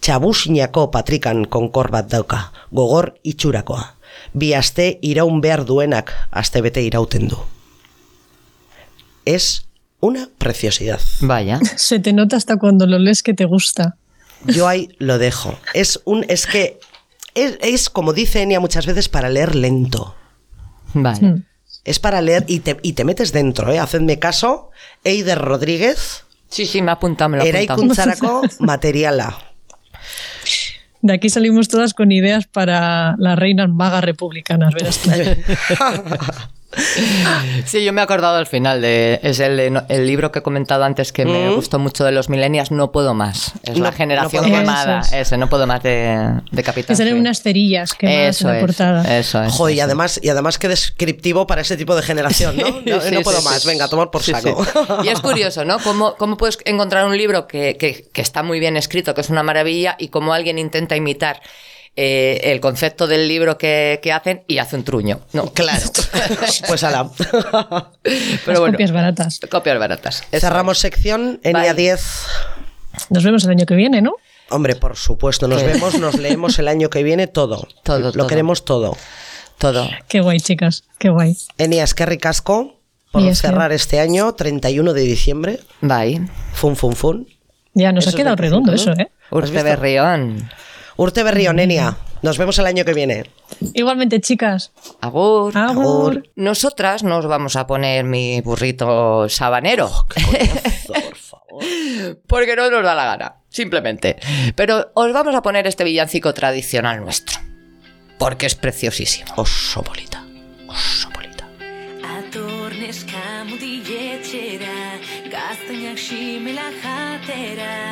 Txabusinako patrikan konkor bat dauka, gogor itxurakoa. Bi aste iraun behar duenak astebete irauten du. Es una preciosidad. Vaya. Se te nota hasta cuando lo lees que te gusta. Yo ahí lo dejo. Es un es que es, es como dice Enia muchas veces para leer lento. Vale. Mm. Es para leer y te, y te metes dentro, ¿eh? Hacedme caso. Eider Rodríguez, Sí, sí, me ha apuntado, me materiala. De aquí salimos todas con ideas para las reinas magas republicanas, verás tú. Sí, yo me he acordado al final de. Es el, el libro que he comentado antes que me Mm. gustó mucho de los millennials, No Puedo Más. Es No- la generación no quemada. Eso es. Ese, No Puedo Más de, de Capitán. Que salen Swing. unas cerillas que Eso en la es, portada. Eso es. Joder, y además, y además qué descriptivo para ese tipo de generación, ¿no? No, Sí, no sí, puedo sí. más, venga, tomar por Sí, saco. sí. Y es curioso, ¿no? Cómo, cómo puedes encontrar un libro que, que- que está muy bien escrito, que es una maravilla, y cómo alguien intenta imitar eh, el concepto del libro que, que hacen y hace un truño. No, Claro. Pues ala. Las pero bueno. copias baratas. Copias baratas. Eso Cerramos sección, Enia Vale. 10. Nos vemos el año que viene, ¿no? Hombre, por supuesto, nos ¿Qué? vemos, nos leemos el año que viene todo. Todo, Lo todo. queremos todo. Todo. Qué guay, chicas. Qué guay. Enia, es que ricasco por que- cerrar este año, 31 de diciembre. Bye. Fun, fun, fun. Ya nos Eso ha quedado 25, redondo eso, ¿eh? Urte? Berrión. Urte Enia. Nos vemos el año que viene. Igualmente, chicas. Agur. Agur. Nosotras nos vamos a poner mi burrito sabanero. Porque no nos da la gana, simplemente. Pero os vamos a poner este villancico tradicional nuestro. Porque es preciosísimo. Oso bolita. Oso bolita. Atorneska mudietxera Gaztainak simela jatera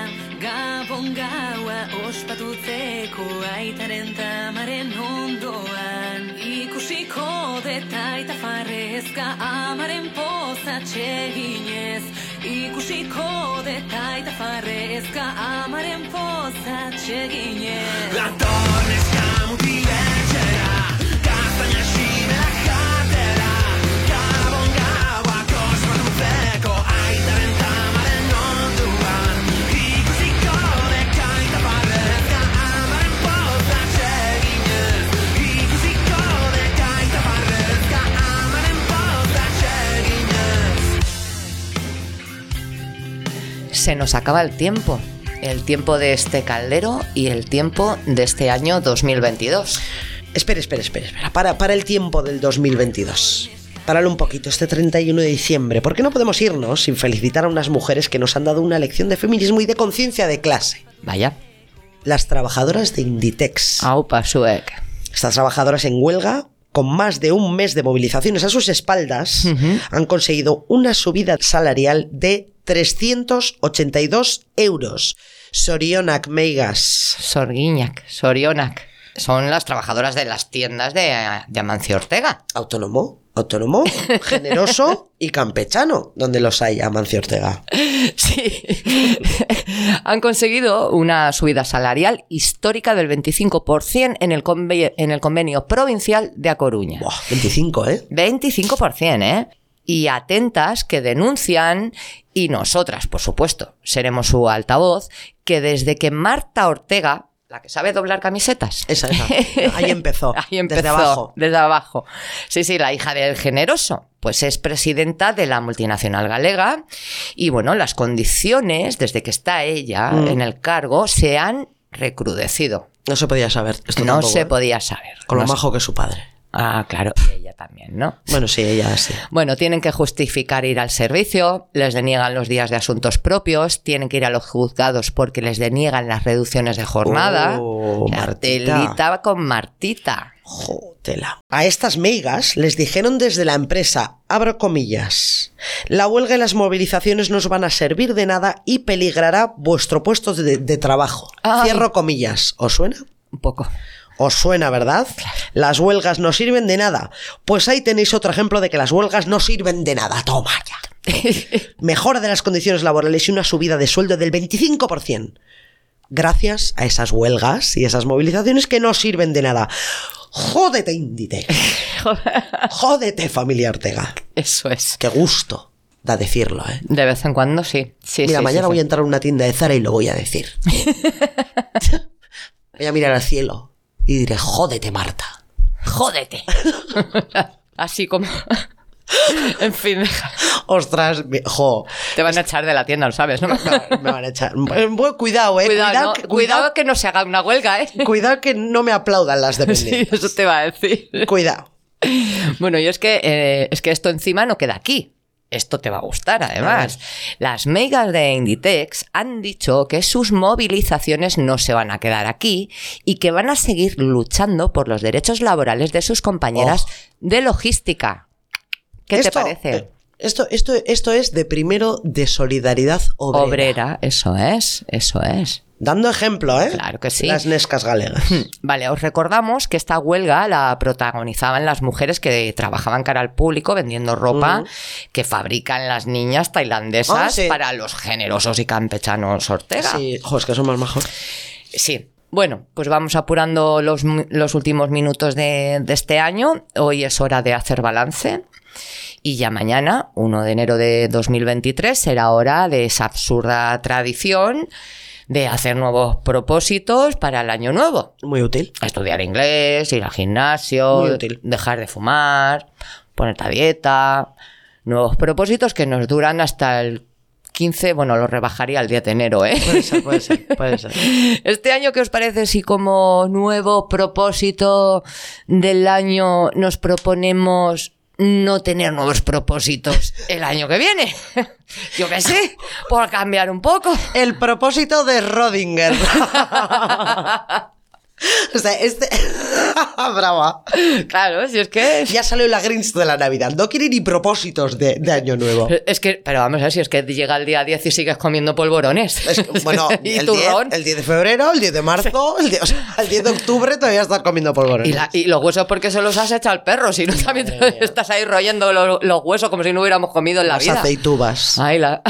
Gaua ospatutzeko Aitaren tamaren ondoan. Ikusiko detaita farrezka Amaren poza txeginez. Ikusiko detaita farrezka Amaren poza txeginez Se nos acaba el tiempo. El tiempo de este caldero y el tiempo de este año 2022. Espera, espera, espera, espera. Para, para el tiempo del 2022. Páralo un poquito, este 31 de diciembre. ¿Por qué no podemos irnos sin felicitar a unas mujeres que nos han dado una lección de feminismo y de conciencia de clase? Vaya. Las trabajadoras de Inditex. Aupa Suec. Estas trabajadoras en huelga, con más de un mes de movilizaciones a sus espaldas, han conseguido una subida salarial de 382 euros. Sorionak Meigas. Sorguiñac, Sorionac. Son las trabajadoras de las tiendas de, de Amancio Ortega. Autónomo, autónomo, generoso y campechano, donde los hay Amancio Ortega. Sí. Han conseguido una subida salarial histórica del 25% en el, conve- en el convenio provincial de A Coruña. Buah, 25, ¿eh? 25%, ¿eh? Y atentas que denuncian, y nosotras, por supuesto, seremos su altavoz, que desde que Marta Ortega, la que sabe doblar camisetas, Esa, esa. Ahí empezó. Ahí empezó, Desde abajo. Desde abajo. Sí, sí, la hija del generoso. Pues es presidenta de la multinacional galega. Y bueno, las condiciones, desde que está ella Mm. en el cargo, se han recrudecido. No se podía saber. Esto no tampoco, se ¿eh? podía saber. Con lo No se- majo que es su padre. Ah, claro. Y ella también, ¿no? Bueno, sí, ella sí. Bueno, tienen que justificar ir al servicio, les deniegan los días de asuntos propios, tienen que ir a los juzgados porque les deniegan las reducciones de jornada. Oh, Martita. con Martita. Jotela. A estas meigas les dijeron desde la empresa, abro comillas, la huelga y las movilizaciones no os van a servir de nada y peligrará vuestro puesto de, de trabajo. Ay. Cierro comillas. ¿Os suena? Un poco. Os suena, ¿verdad? Las huelgas no sirven de nada. Pues ahí tenéis otro ejemplo de que las huelgas no sirven de nada. Toma ya. Mejora de las condiciones laborales y una subida de sueldo del 25%. Gracias a esas huelgas y esas movilizaciones que no sirven de nada. Jódete, Inditex. Jódete, familia Ortega. Eso es. Qué gusto da decirlo, ¿eh? De vez en cuando sí. sí Mira, sí, mañana sí, voy a entrar a una tienda de Zara y lo voy a decir. voy a mirar al cielo y diré, jódete, Marta. Jódete. Así como. en fin, deja- Ostras, me- jo, te van a echar de la tienda, lo sabes, ¿no? me van a echar. Bueno, Cuidado, eh. Cuidado, no- que- cuidado que no se haga una huelga, ¿eh? cuidado que no me aplaudan las Sí, dependientes. eso te va a decir. Cuidado. Bueno, y es que, eh, es que esto encima no queda aquí. Esto te va a gustar, además. Las megas de Inditex han dicho que sus movilizaciones no se van a quedar aquí y que van a seguir luchando por los derechos laborales de sus compañeras de logística. ¿Qué Esto, te parece? eh, Esto, esto, esto es de primero de solidaridad obrera. Obrera, eso es, eso es. Dando ejemplo, ¿eh? Claro que sí. Las nescas galegas. Vale, os recordamos que esta huelga la protagonizaban las mujeres que trabajaban cara al público vendiendo ropa que fabrican las niñas tailandesas Ah, sí. para los generosos y campechanos Ortega. sí, jo, es que son más majos. Sí. Bueno, pues vamos apurando los últimos minutos de, de este año. Hoy es hora de hacer balance. Y ya mañana, 1 de enero de 2023, será hora de esa absurda tradición de hacer nuevos propósitos para el año nuevo. Muy útil. Estudiar inglés, ir al gimnasio, Muy útil. dejar de fumar, ponerte a dieta. Nuevos propósitos que nos duran hasta el 15, bueno, lo rebajaría al 10 de enero, ¿eh? Puede ser, puede ser, puede ser. Este año, ¿qué os parece si como nuevo propósito del año nos proponemos no tener nuevos propósitos el año que viene? Yo qué sé, por cambiar un poco. El propósito de Rodinger. o sea, este. Brava. Claro, si es que... Ya salió la Grinch de la Navidad. No quiere ni propósitos de, de Año Nuevo. Es que, pero vamos a ver si es que llega el día 10 y sigues comiendo polvorones. Es que, bueno, y el 10, turrón. el 10 de febrero, el 10 de marzo, el 10, o sea, el 10 de octubre todavía estás comiendo polvorones. Y, la- y los huesos porque se los has echado al perro, si no también te estás ahí royendo lo- los huesos como si no hubiéramos comido en la Las vida. aceitubas. Ay, la...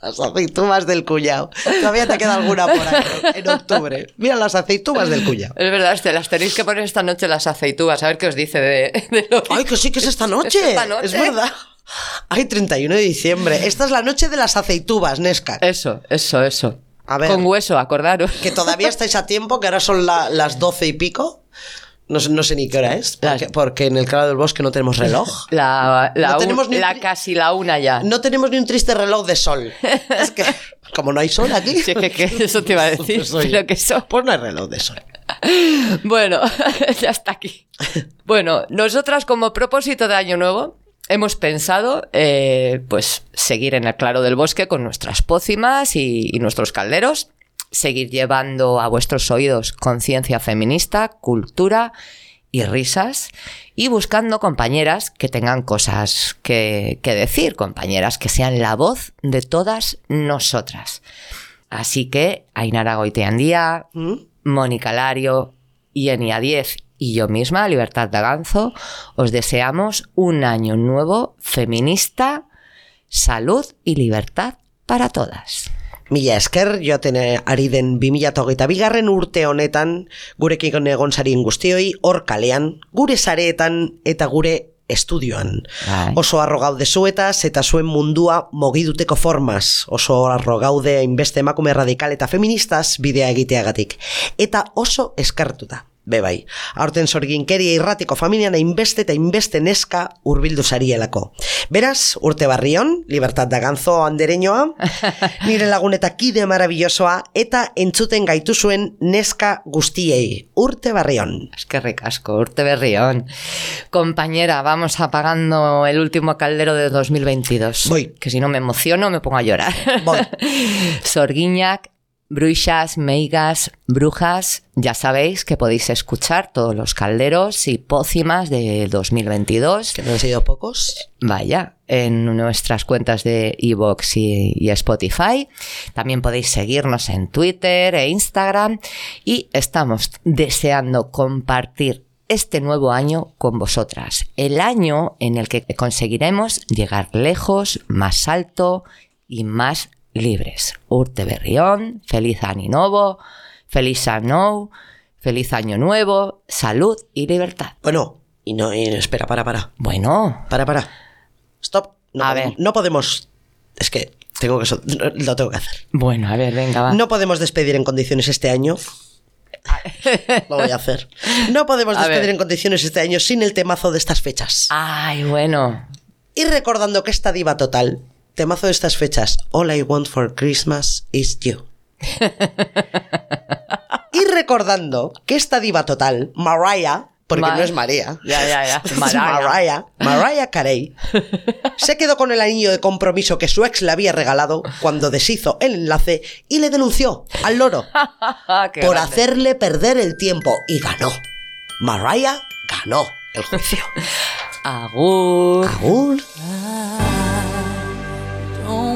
Las aceitubas del cuñado. Todavía te queda alguna por ahí en octubre. Mira las aceitubas del cuñado. Es verdad, este, las tenéis que poner esta noche las aceitubas, a ver qué os dice de, de lo que- Ay, que sí, que es esta noche. Es esta noche. Es verdad. Ay, 31 de diciembre. Esta es la noche de las aceitubas, Nesca. Eso, eso, eso. A ver. Con hueso, acordaros. Que todavía estáis a tiempo, que ahora son la- las 12 y pico. No, sé- no sé ni qué hora es, porque, porque en el Claro del Bosque no tenemos reloj. La, la No un- tenemos ni un la casi la una ya. No tenemos ni un triste reloj de sol. Es que, como no hay sol aquí. Sí, que, que eso te iba a decir. Pues, oye, pero que eso. Pues no hay reloj de sol. Bueno, ya está aquí. Bueno, nosotras como propósito de año nuevo hemos pensado eh, pues seguir en el claro del bosque con nuestras pócimas y, y nuestros calderos, seguir llevando a vuestros oídos conciencia feminista, cultura y risas y buscando compañeras que tengan cosas que, que decir, compañeras que sean la voz de todas nosotras. Así que Ainara Goiteandía, ¿Mm? Mónica Lario, Ienia 10 y yo misma, Libertad Daganzo, os deseamos un año nuevo feminista, salud y libertad para todas. Mila esker, joaten ari den 2008 bigarren urte honetan, gurekin egon zarien guztioi, hor kalean, gure sareetan eta gure estudioan. Bai. Oso arro gaude zuetaz eta zuen mundua mogiduteko formaz. Oso arro gaude inbeste emakume radikal eta feministaz bidea egiteagatik. Eta oso eskartuta. Be bai, aurten zorginkeria irratiko familian inbeste eta inbeste neska urbildu zarielako. Beraz, urte barrion, Libertad da Ganzo andereñoa, nire lagun eta kide marabillosoa, eta entzuten gaitu zuen neska guztiei. Urte barrion. Es que ricasco, urte berrión. Compañera, vamos apagando el último caldero de 2022. Voy. Que si no me emociono me pongo a llorar. Voy. bruixas, meigas, brujas, ya sabéis que podéis escuchar todos los calderos y pócimas de 2022. Que no han sido pocos. Vaya, en nuestras cuentas de iVoox y, y Spotify. También podéis seguirnos en Twitter e Instagram. Y estamos deseando compartir este nuevo año con vosotras. El año en el que conseguiremos llegar lejos, más alto y más libres. Urte Berrión, feliz año nuevo, feliz año, feliz año nuevo, salud y libertad. Bueno, y no, y espera, para, para. Bueno, Para, para. Stop. No A podemos, ver. No podemos. Es que tengo que. Lo tengo que hacer. bueno, a ver, venga, va. No podemos despedir en condiciones este año. Lo voy a hacer. No podemos A despedir ver. en condiciones este año sin el temazo de estas fechas. Ay, bueno. Y recordando que esta diva total, temazo de estas fechas, All I Want for Christmas is You. y recordando que esta diva total, Mariah, porque no es María, Ya, ya, ya. es Mariah. Mariah, Mariah Carey, se quedó con el anillo de compromiso que su ex le había regalado cuando deshizo el enlace y le denunció al loro por grande. hacerle perder el tiempo y ganó. Mariah ganó el juicio. Agur. Aún Don't